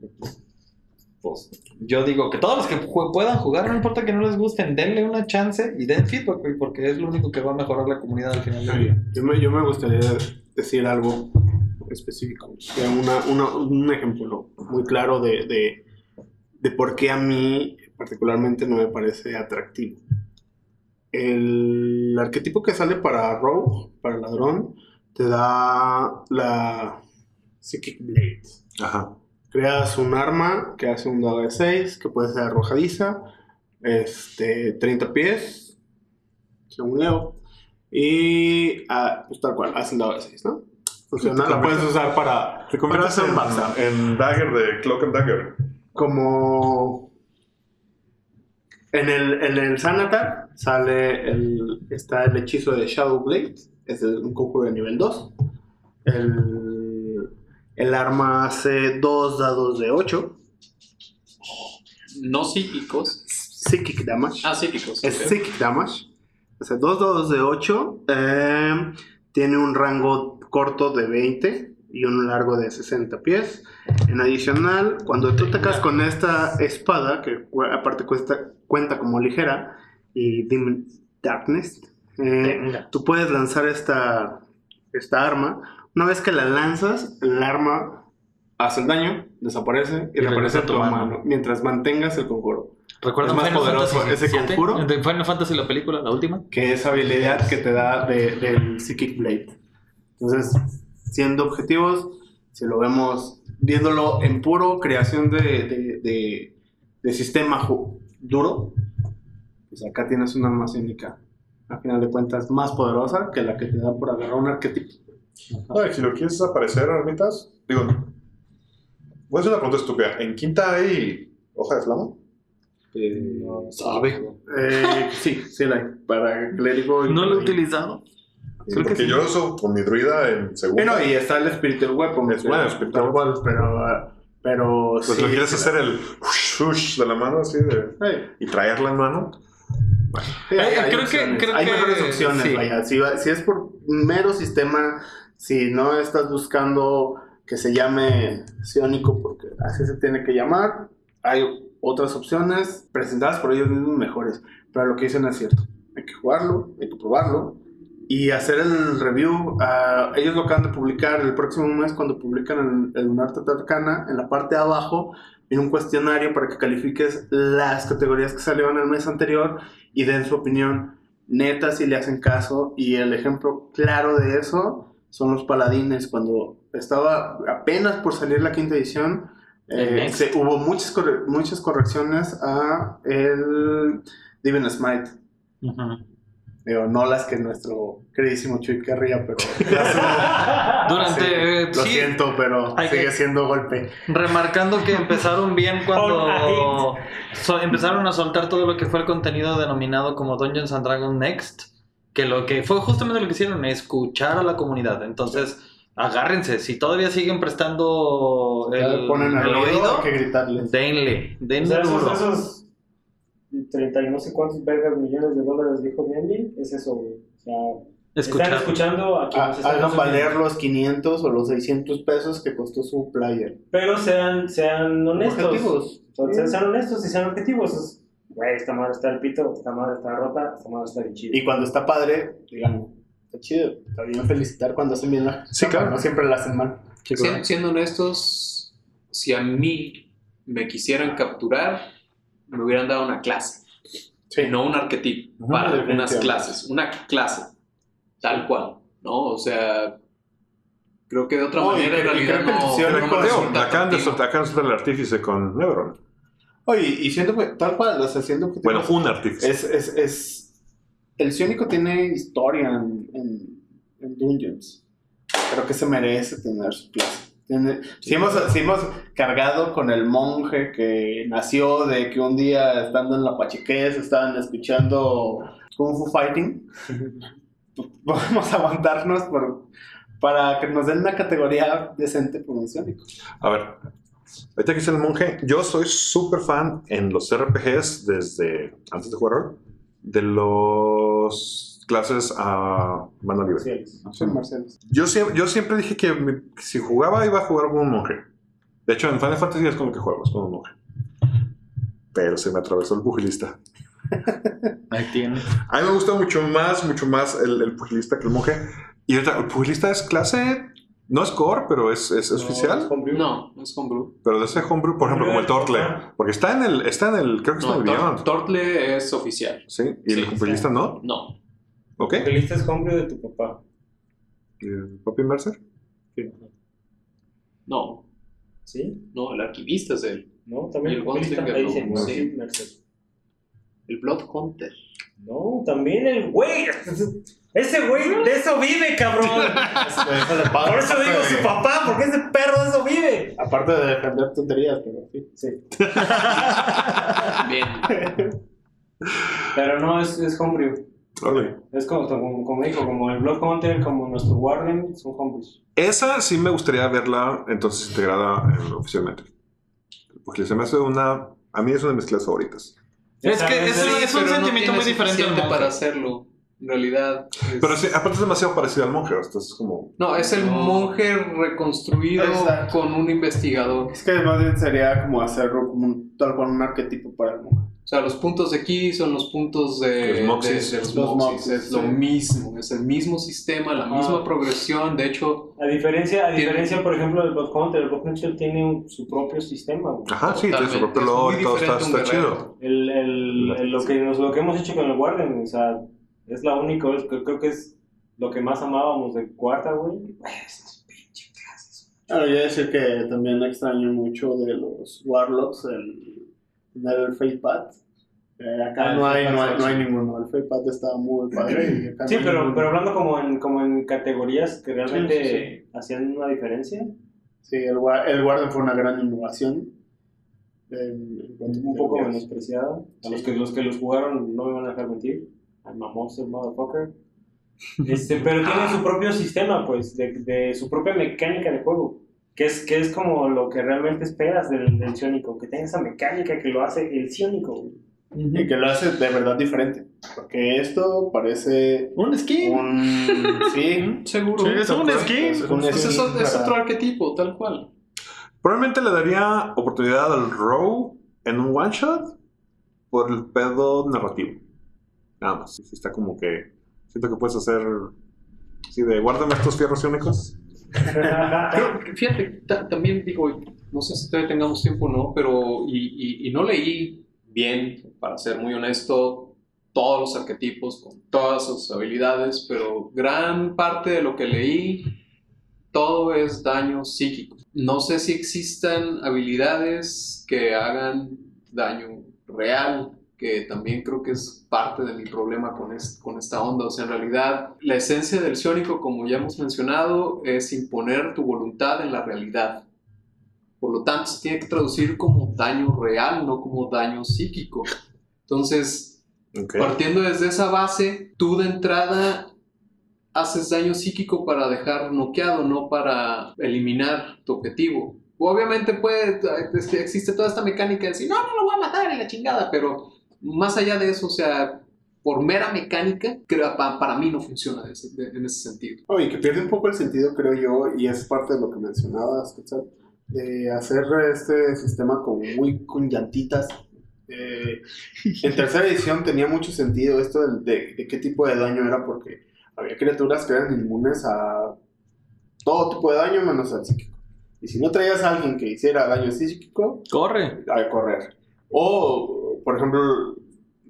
Pues yo digo que todos los que puedan jugar, no importa que no les gusten, denle una chance y den feedback, porque es lo único que va a mejorar la comunidad al final del día. Yo me, yo me gustaría decir algo específico, una- una- un ejemplo muy claro de, de, de por qué a mí particularmente no me parece atractivo. El arquetipo que sale para Rogue, para ladrón, te da la Psychic Blade. Ajá. Creas un arma que hace un dado de 6, que puede ser arrojadiza, este, 30 pies, según leo, y ah, pues tal cual, hace un dado de 6, ¿no? Funciona, la puedes usar para, Te para conviertes hacer un en, en Dagger de Cloak and Dagger. Como en el, en el Sanatar sale el, está el hechizo de Shadow Blade, es un conjuro de nivel 2. El, el arma hace dos dados de 8, No psíquicos. Psychic Damage. Ah, psíquicos. Es ok. Psychic Damage. O sea, dos dados de 8. tiene un rango corto de 20 y un largo de 60 pies. En adicional, cuando tú atacas con esta espada, que aparte cuesta, cuenta como ligera, y Dim Darkness, eh, tú puedes lanzar esta, esta arma. Una vez que la lanzas, el arma hace el daño, desaparece y, Y reaparece a tu mano. mano. mientras mantengas el conjuro. ¿Recuerdan Es más Final poderoso Fantasy ese VII? conjuro. De Final Fantasy la película, la última. que es habilidad que te da de- del Psychic Blade. Entonces, siendo objetivos, si lo vemos viéndolo en puro creación de, de- de- de sistema duro, pues acá tienes una arma única. A final de cuentas, más poderosa que la que te da por agarrar un arquetipo. Ay, si lo quieres desaparecer, Armitas, digo, voy a hacer una pregunta estúpida. ¿En quinta hay hoja de flama? Sabe. Eh, sí, sí, la hay, para clérigo. y No lo he utilizado. Que Porque sí. yo lo uso con mi druida en segundo. Bueno, y está el Spiritual Weapon. Es bueno, Spiritual Weapon. Pero, pero pues sí, lo quieres sí, hacer el de la mano así de, Hey, y traerla en mano. sí, hay, hay creo que- creo Hay que- mejores opciones, sí. vaya. Si, es por mero sistema, si no estás buscando que se llame Ciónico porque así se tiene que llamar. Hay otras opciones presentadas por ellos mismos mejores, pero lo que dicen es cierto. Hay que jugarlo, hay que probarlo y hacer el review. ah, ellos lo acaban de publicar el próximo mes cuando publican el, el Lunar Arcana. En la parte de abajo viene un cuestionario para que califiques las categorías que salieron el mes anterior y den su opinión neta si le hacen caso. Y el ejemplo claro de eso son los paladines. Cuando estaba apenas por salir la quinta edición, eh, se- hubo muchas, corre- muchas correcciones a el Divine Smite. Ujú. Digo, no las que nuestro queridísimo Chuy querría, pero Durante. Sí, eh, lo sí, siento, pero Hay sigue que- siendo golpe. Remarcando que empezaron bien cuando so- empezaron a soltar todo lo que fue el contenido denominado como Dungeons and Dragons Next, que lo que fue justamente lo que hicieron, escuchar a la comunidad. Entonces, agárrense, si todavía siguen prestando el, ponen el oído, hay que gritarles. denle, O denle sea, duro. esos, esos 30 y no sé cuántos vergas millones de dólares dijo Andy, es eso, güey. O sea, Escuchar. están escuchando a quienes están Hagan valer los 500 o los 600 pesos que costó su player. Pero sean, sean honestos. Objetivos. O sea, sean honestos y sean objetivos. Es, Güey, esta madre está el pito, esta madre está rota, esta madre está bien chida. Y cuando está padre, digan, está chido. Está bien felicitar cuando hacen bien la Sí, claro. No siempre la hacen mal. Sí, Sien- claro. siendo honestos, si a mí me quisieran capturar, me hubieran dado una clase. Sí. No un arquetipo, para unas clases, una clase, tal cual, ¿no? O sea, creo que de otra No, y manera en creo- y realidad creo que el no, Sion no Echo- me Digo, resulta acaban de atractivo. soltar, acaban de soltar el artífice con Nebron. Oye, y siento que tal cual, o sea, siento que Bueno, un artífice. es, es, es... El Ciónico tiene historia en, en, en Dungeons. Creo que se merece tener su clase. Si, hemos, si hemos cargado con el monje que nació de que un día estando en la Pachequez estaban escuchando Kung Fu Fighting, vamos a aguantarnos por, para que nos den una categoría decente por. A ver, ahorita que dice el monje, yo soy súper fan en los RPGs desde antes de jugar de los clases a mano libre. Sí. Son marciales. Yo, siempre, yo siempre dije que mi- si jugaba iba a jugar con un monje. De hecho, en Final Fantasy es con lo que juego, es con un monje. Pero se me atravesó el pugilista. Ahí tiene. A mí me gusta mucho más, mucho más el, el pugilista que el monje. Y ahorita, el pugilista es clase, no es core, pero es, es, es No, oficial. es homebrew. No, no es homebrew. Pero de ese homebrew, por ejemplo, como el Tortle. Porque está en el, está en el, creo que está No, en el Beyond. Tortle es oficial. Sí, y Sí, el pugilista no. No, Ok. El lista es homebrew de tu papá. ¿Y el Poppy Mercer? no, ¿Sí? no, el arquivista es él. ¿No? También el. Gunslinger, no, no, sí. sí, Mercer. El Blood Hunter. No, también el güey. Ese güey de eso vive, cabrón. Por eso digo su papá, porque ese perro de eso vive. Aparte de defender tonterías, pero sí. Sí. Bien. Pero no, es, es homebrew. Órale. Es como, como, como dijo, como el Blood Hunter, como nuestro Warden, son homebrews. Esa sí me gustaría verla entonces integrada eh, oficialmente. Porque se me hace una. A mí es una de mis clases favoritas. Es que es, es un no sentimiento tiene muy diferente al para hacerlo. En realidad. es- Pero sí, aparte es demasiado parecido al monje. Esto es como. No, es el No. monje reconstruido Exacto. con un investigador. Es que más bien sería como hacerlo como un, tal cual un arquetipo para el monje. O sea, los puntos de aquí son los puntos de Los de- de los Los. Moxies, Es lo sí. mismo, es el mismo sistema, la misma progresión. De hecho, A diferencia, a Tiene- diferencia por ejemplo, del Blood Hunter, el Blood Hunter tiene un- su propio sistema. güey. Ajá, sí, tiene su propio muy y todo está, chido. El, el, el- lo, que, nos- lo que hemos hecho con el Warden, o sea, es la única, es, que creo que es lo que más amábamos de cuarta, güey. Pues, pinche clases. Ahora, yo decir que también extraño mucho de los Warlocks el Eh, acá Ah, no, hay, no, hay, no hay ninguno. El Fate Pad está muy padre. Y acá Sí, no pero, ninguno. pero hablando como en, como en categorías que realmente Sí, sí, hacían una diferencia, Sí, el, el Warden fue una gran innovación. Un poco categorías. menospreciada. A los que, los que los jugaron no me van a dejar mentir. I'm a monster, motherfucker. Este, pero tienen su propio sistema, pues, de, de su propia mecánica de juego. Que es, que es como lo que realmente esperas del, del Ciónico, que tenga esa mecánica que lo hace el Ciónico. güey. Y que lo hace de verdad diferente. Porque esto parece Un skin. un... Sí, Seguro. Sí, es un skin. Es un skin es, o- es para- otro arquetipo, tal cual. Probablemente le daría oportunidad al Row en un one shot por el pedo narrativo. Nada más. Está como que. Siento que puedes hacer. Sí, de guárdame estos fierros únicos. Fíjate, ta- también digo, no sé si todavía tengamos tiempo o no, pero y- y no leí bien, para ser muy honesto, todos los arquetipos con todas sus habilidades, pero gran parte de lo que leí, todo es daño psíquico. No sé si existan habilidades que hagan daño real, que también creo que es parte de mi problema con, es- con esta onda. O sea, en realidad, la esencia del psiónico, como ya hemos mencionado, es imponer tu voluntad en la realidad. Por lo tanto, se tiene que traducir como daño real, no como daño psíquico. Entonces, Ok. partiendo desde esa base, tú de entrada haces daño psíquico para dejar noqueado, no para eliminar tu objetivo. Obviamente puede, existe toda esta mecánica de decir, no, no lo voy a matar en la chingada, pero más allá de eso, o sea, por mera mecánica, creo pa- para mí no funciona de ese- de- en ese sentido. Oh, y que pierde un poco el sentido, creo yo, y es parte de lo que mencionabas, Quetzal, de hacer este sistema como muy con llantitas. Eh, en tercera edición tenía mucho sentido esto de, de- de qué tipo de daño era, porque había criaturas que eran inmunes a todo tipo de daño menos al psíquico. Y si no traías a alguien que hiciera daño psíquico, Corre. a correr. O, por ejemplo,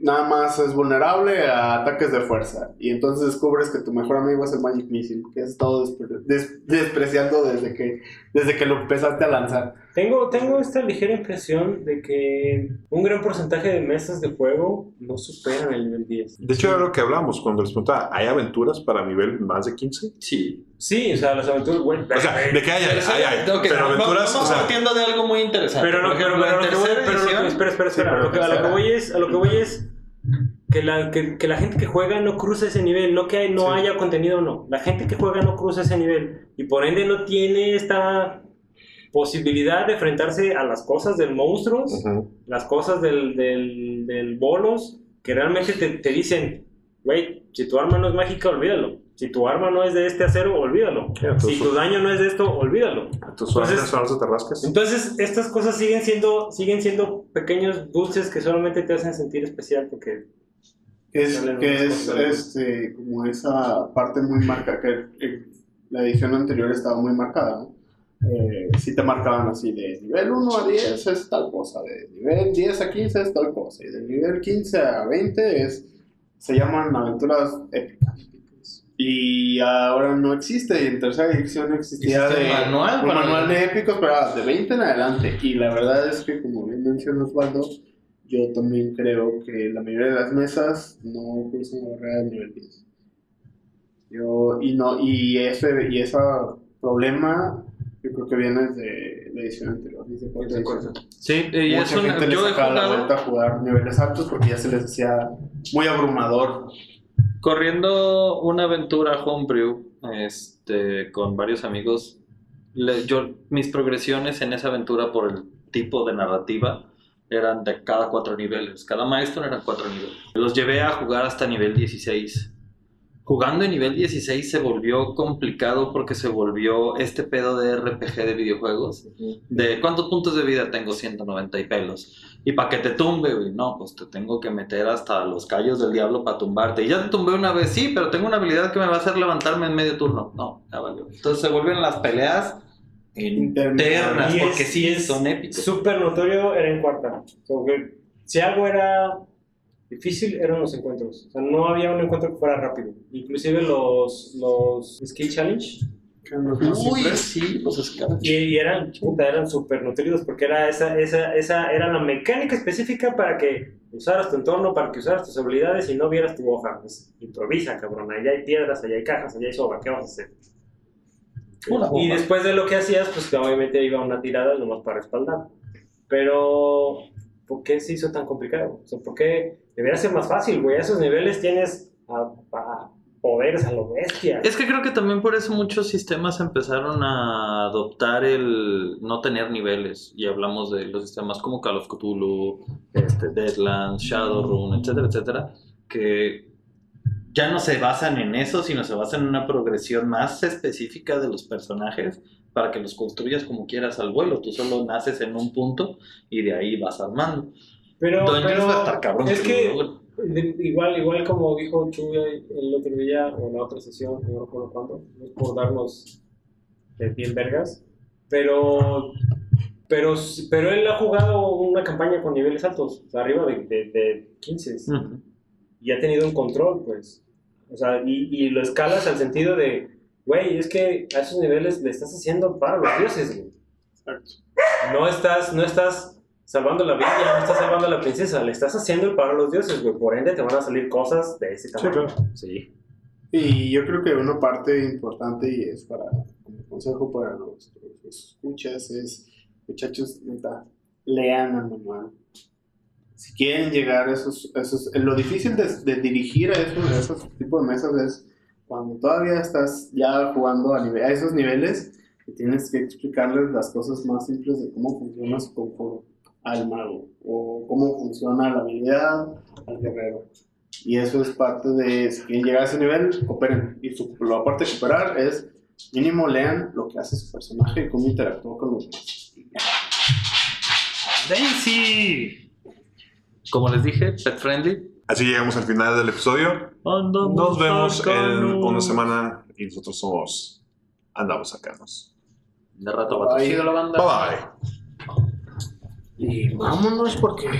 nada más es vulnerable a ataques de fuerza. Y entonces descubres que tu mejor amigo es el Magic Missile, que has estado despre- des- despreciando desde que, desde que lo empezaste a lanzar. Tengo, tengo esta ligera impresión de que un gran porcentaje de mesas de juego no superan el nivel 10. De hecho, era lo que hablamos cuando les preguntaba: ¿hay aventuras para nivel más de 15? Sí. Sí, o sea, las aventuras, güey. O sea, de que hay, hay, hay, hay. Ok, Pero aventuras, o Vamos sea, partiendo de algo muy interesante. Pero, lo que voy- tercera pero lo que- edición- espera, espera, Sí, espera. pero lo que- a lo que voy es, a lo que voy es que la, que, que la gente que juega no cruza ese nivel, no que hay- no Sí. haya contenido o no. La gente que juega no cruza ese nivel y por ende no tiene esta posibilidad de enfrentarse a las cosas del monstruos, ujú. las cosas del, del, del bolos, que realmente te, te dicen, güey, si tu arma no es mágica, olvídalo. Si tu arma no es de este acero, olvídalo. Si tu daño no es de esto, olvídalo. tus Entonces- te rascas. Entonces, estas cosas siguen siendo, siguen siendo pequeños dulces que solamente te hacen sentir especial porque Es, que es este, como esa parte muy marcada, que en la edición anterior estaba muy marcada, ¿no? Eh, sí te marcaban así, de nivel 1 a 10 es tal cosa, de nivel 10 a 15 es tal cosa, y de nivel 15 a 20 es, se llaman aventuras épicas. Y ahora no existe, en tercera edición existía Existe de, manual un manual de épicos, pero ah, de 20 en adelante. Y la verdad es que, como bien menciona Osvaldo, yo también creo que la mayoría de las mesas no cruzan la barrera del nivel 10. Yo, y no, y ese, y ese problema, yo creo que viene de la edición anterior, desde cuarta edición. Sí, y Mucha es una- gente le yo he sacaba la vuelta a jugar niveles altos porque ya se les hacía muy abrumador. corriendo una aventura homebrew este, con varios amigos. le- yo, mis progresiones en esa aventura por el tipo de narrativa eran de cada cuatro niveles. Cada maestro eran cuatro niveles. Los llevé a jugar hasta nivel 16. Jugando en nivel 16 se volvió complicado porque se volvió este pedo de RPG de videojuegos. De cuántos puntos de vida tengo 190 y pelos. Y para que te tumbe, güey, no, pues te tengo que meter hasta los callos del diablo para tumbarte. Y ya te tumbé una vez, sí, pero tengo una habilidad que me va a hacer levantarme en medio turno. No, ya valió. Entonces se vuelven las peleas internas, es- porque sí, son épicos. súper notorio era en cuarta. Porque si algo era difícil, eran los encuentros. O sea, no había un encuentro que fuera rápido. Inclusive los, los Skill Challenge. Uy, sí, los. Y, y eran, puta, eran súper nutridos porque era esa, esa, esa era la mecánica específica para que usaras tu entorno, para que usaras tus habilidades y no vieras tu hoja. Pues, improvisa, cabrón. Allá hay piedras, allá hay cajas, allá hay soga. ¿Qué vas a hacer? Y después de lo que hacías, pues obviamente iba una tirada nomás para respaldar. Pero, ¿por qué se hizo tan complicado? O sea, ¿por qué debería ser más fácil, güey? A esos niveles tienes poderes a lo bestia. Es que creo que también por eso muchos sistemas empezaron a adoptar el no tener niveles. Y hablamos de los sistemas como Call of Cthulhu, este, Deadlands, Shadowrun, etcétera, etcétera. que ya no se basan en eso, sino se basan en una progresión más específica de los personajes para que los construyas como quieras al vuelo. Tú solo naces en un punto y de ahí vas armando. Pero, pero va a estar cabrón es que que igual, igual como dijo Chuy el otro día o en la otra sesión, no recuerdo cuándo, no es por darnos de bien vergas, pero, pero, pero él ha jugado una campaña con niveles altos, o sea, arriba de, de, de 15 Ujú. y ha tenido un control, pues. O sea, y, y lo escalas al sentido de, güey, es que a esos niveles le estás haciendo para los dioses, güey. No estás, no estás salvando la vida, no estás salvando a la princesa, le estás haciendo el para los dioses, güey. Por ende te van a salir cosas de ese tamaño. Sí. Y yo creo que una parte importante y es para, como consejo para los, los escuchas, es, muchachos, neta, lean el manual. Si quieren llegar a esos, esos lo difícil de, de dirigir a esos, a esos tipos de mesas es cuando todavía estás ya jugando a, nive- a esos niveles, que tienes que explicarles las cosas más simples de cómo funciona su confort al mago, o cómo funciona la habilidad al guerrero. Y eso es parte de, si quieren llegar a ese nivel, cooperen. Y su, la parte de cooperar es, mínimo lean lo que hace su personaje y cómo interactúa con los demás. Daisy. Como les dije, pet friendly. Así llegamos al final del episodio. Nos vemos en una semana y nosotros somos Andamos Sacanos. De rato va Bye. Chido la banda. Bye bye. Y vámonos porque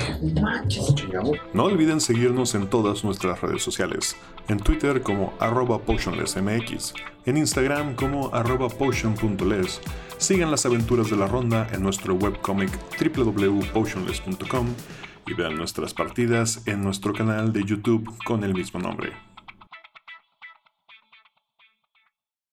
manches, chingamos. No olviden seguirnos en todas nuestras redes sociales. En Twitter como arroba potionlessmx, en Instagram como arroba potion.les. Sigan las aventuras de la ronda en nuestro webcomic www.potionless.com y vean nuestras partidas en nuestro canal de YouTube con el mismo nombre.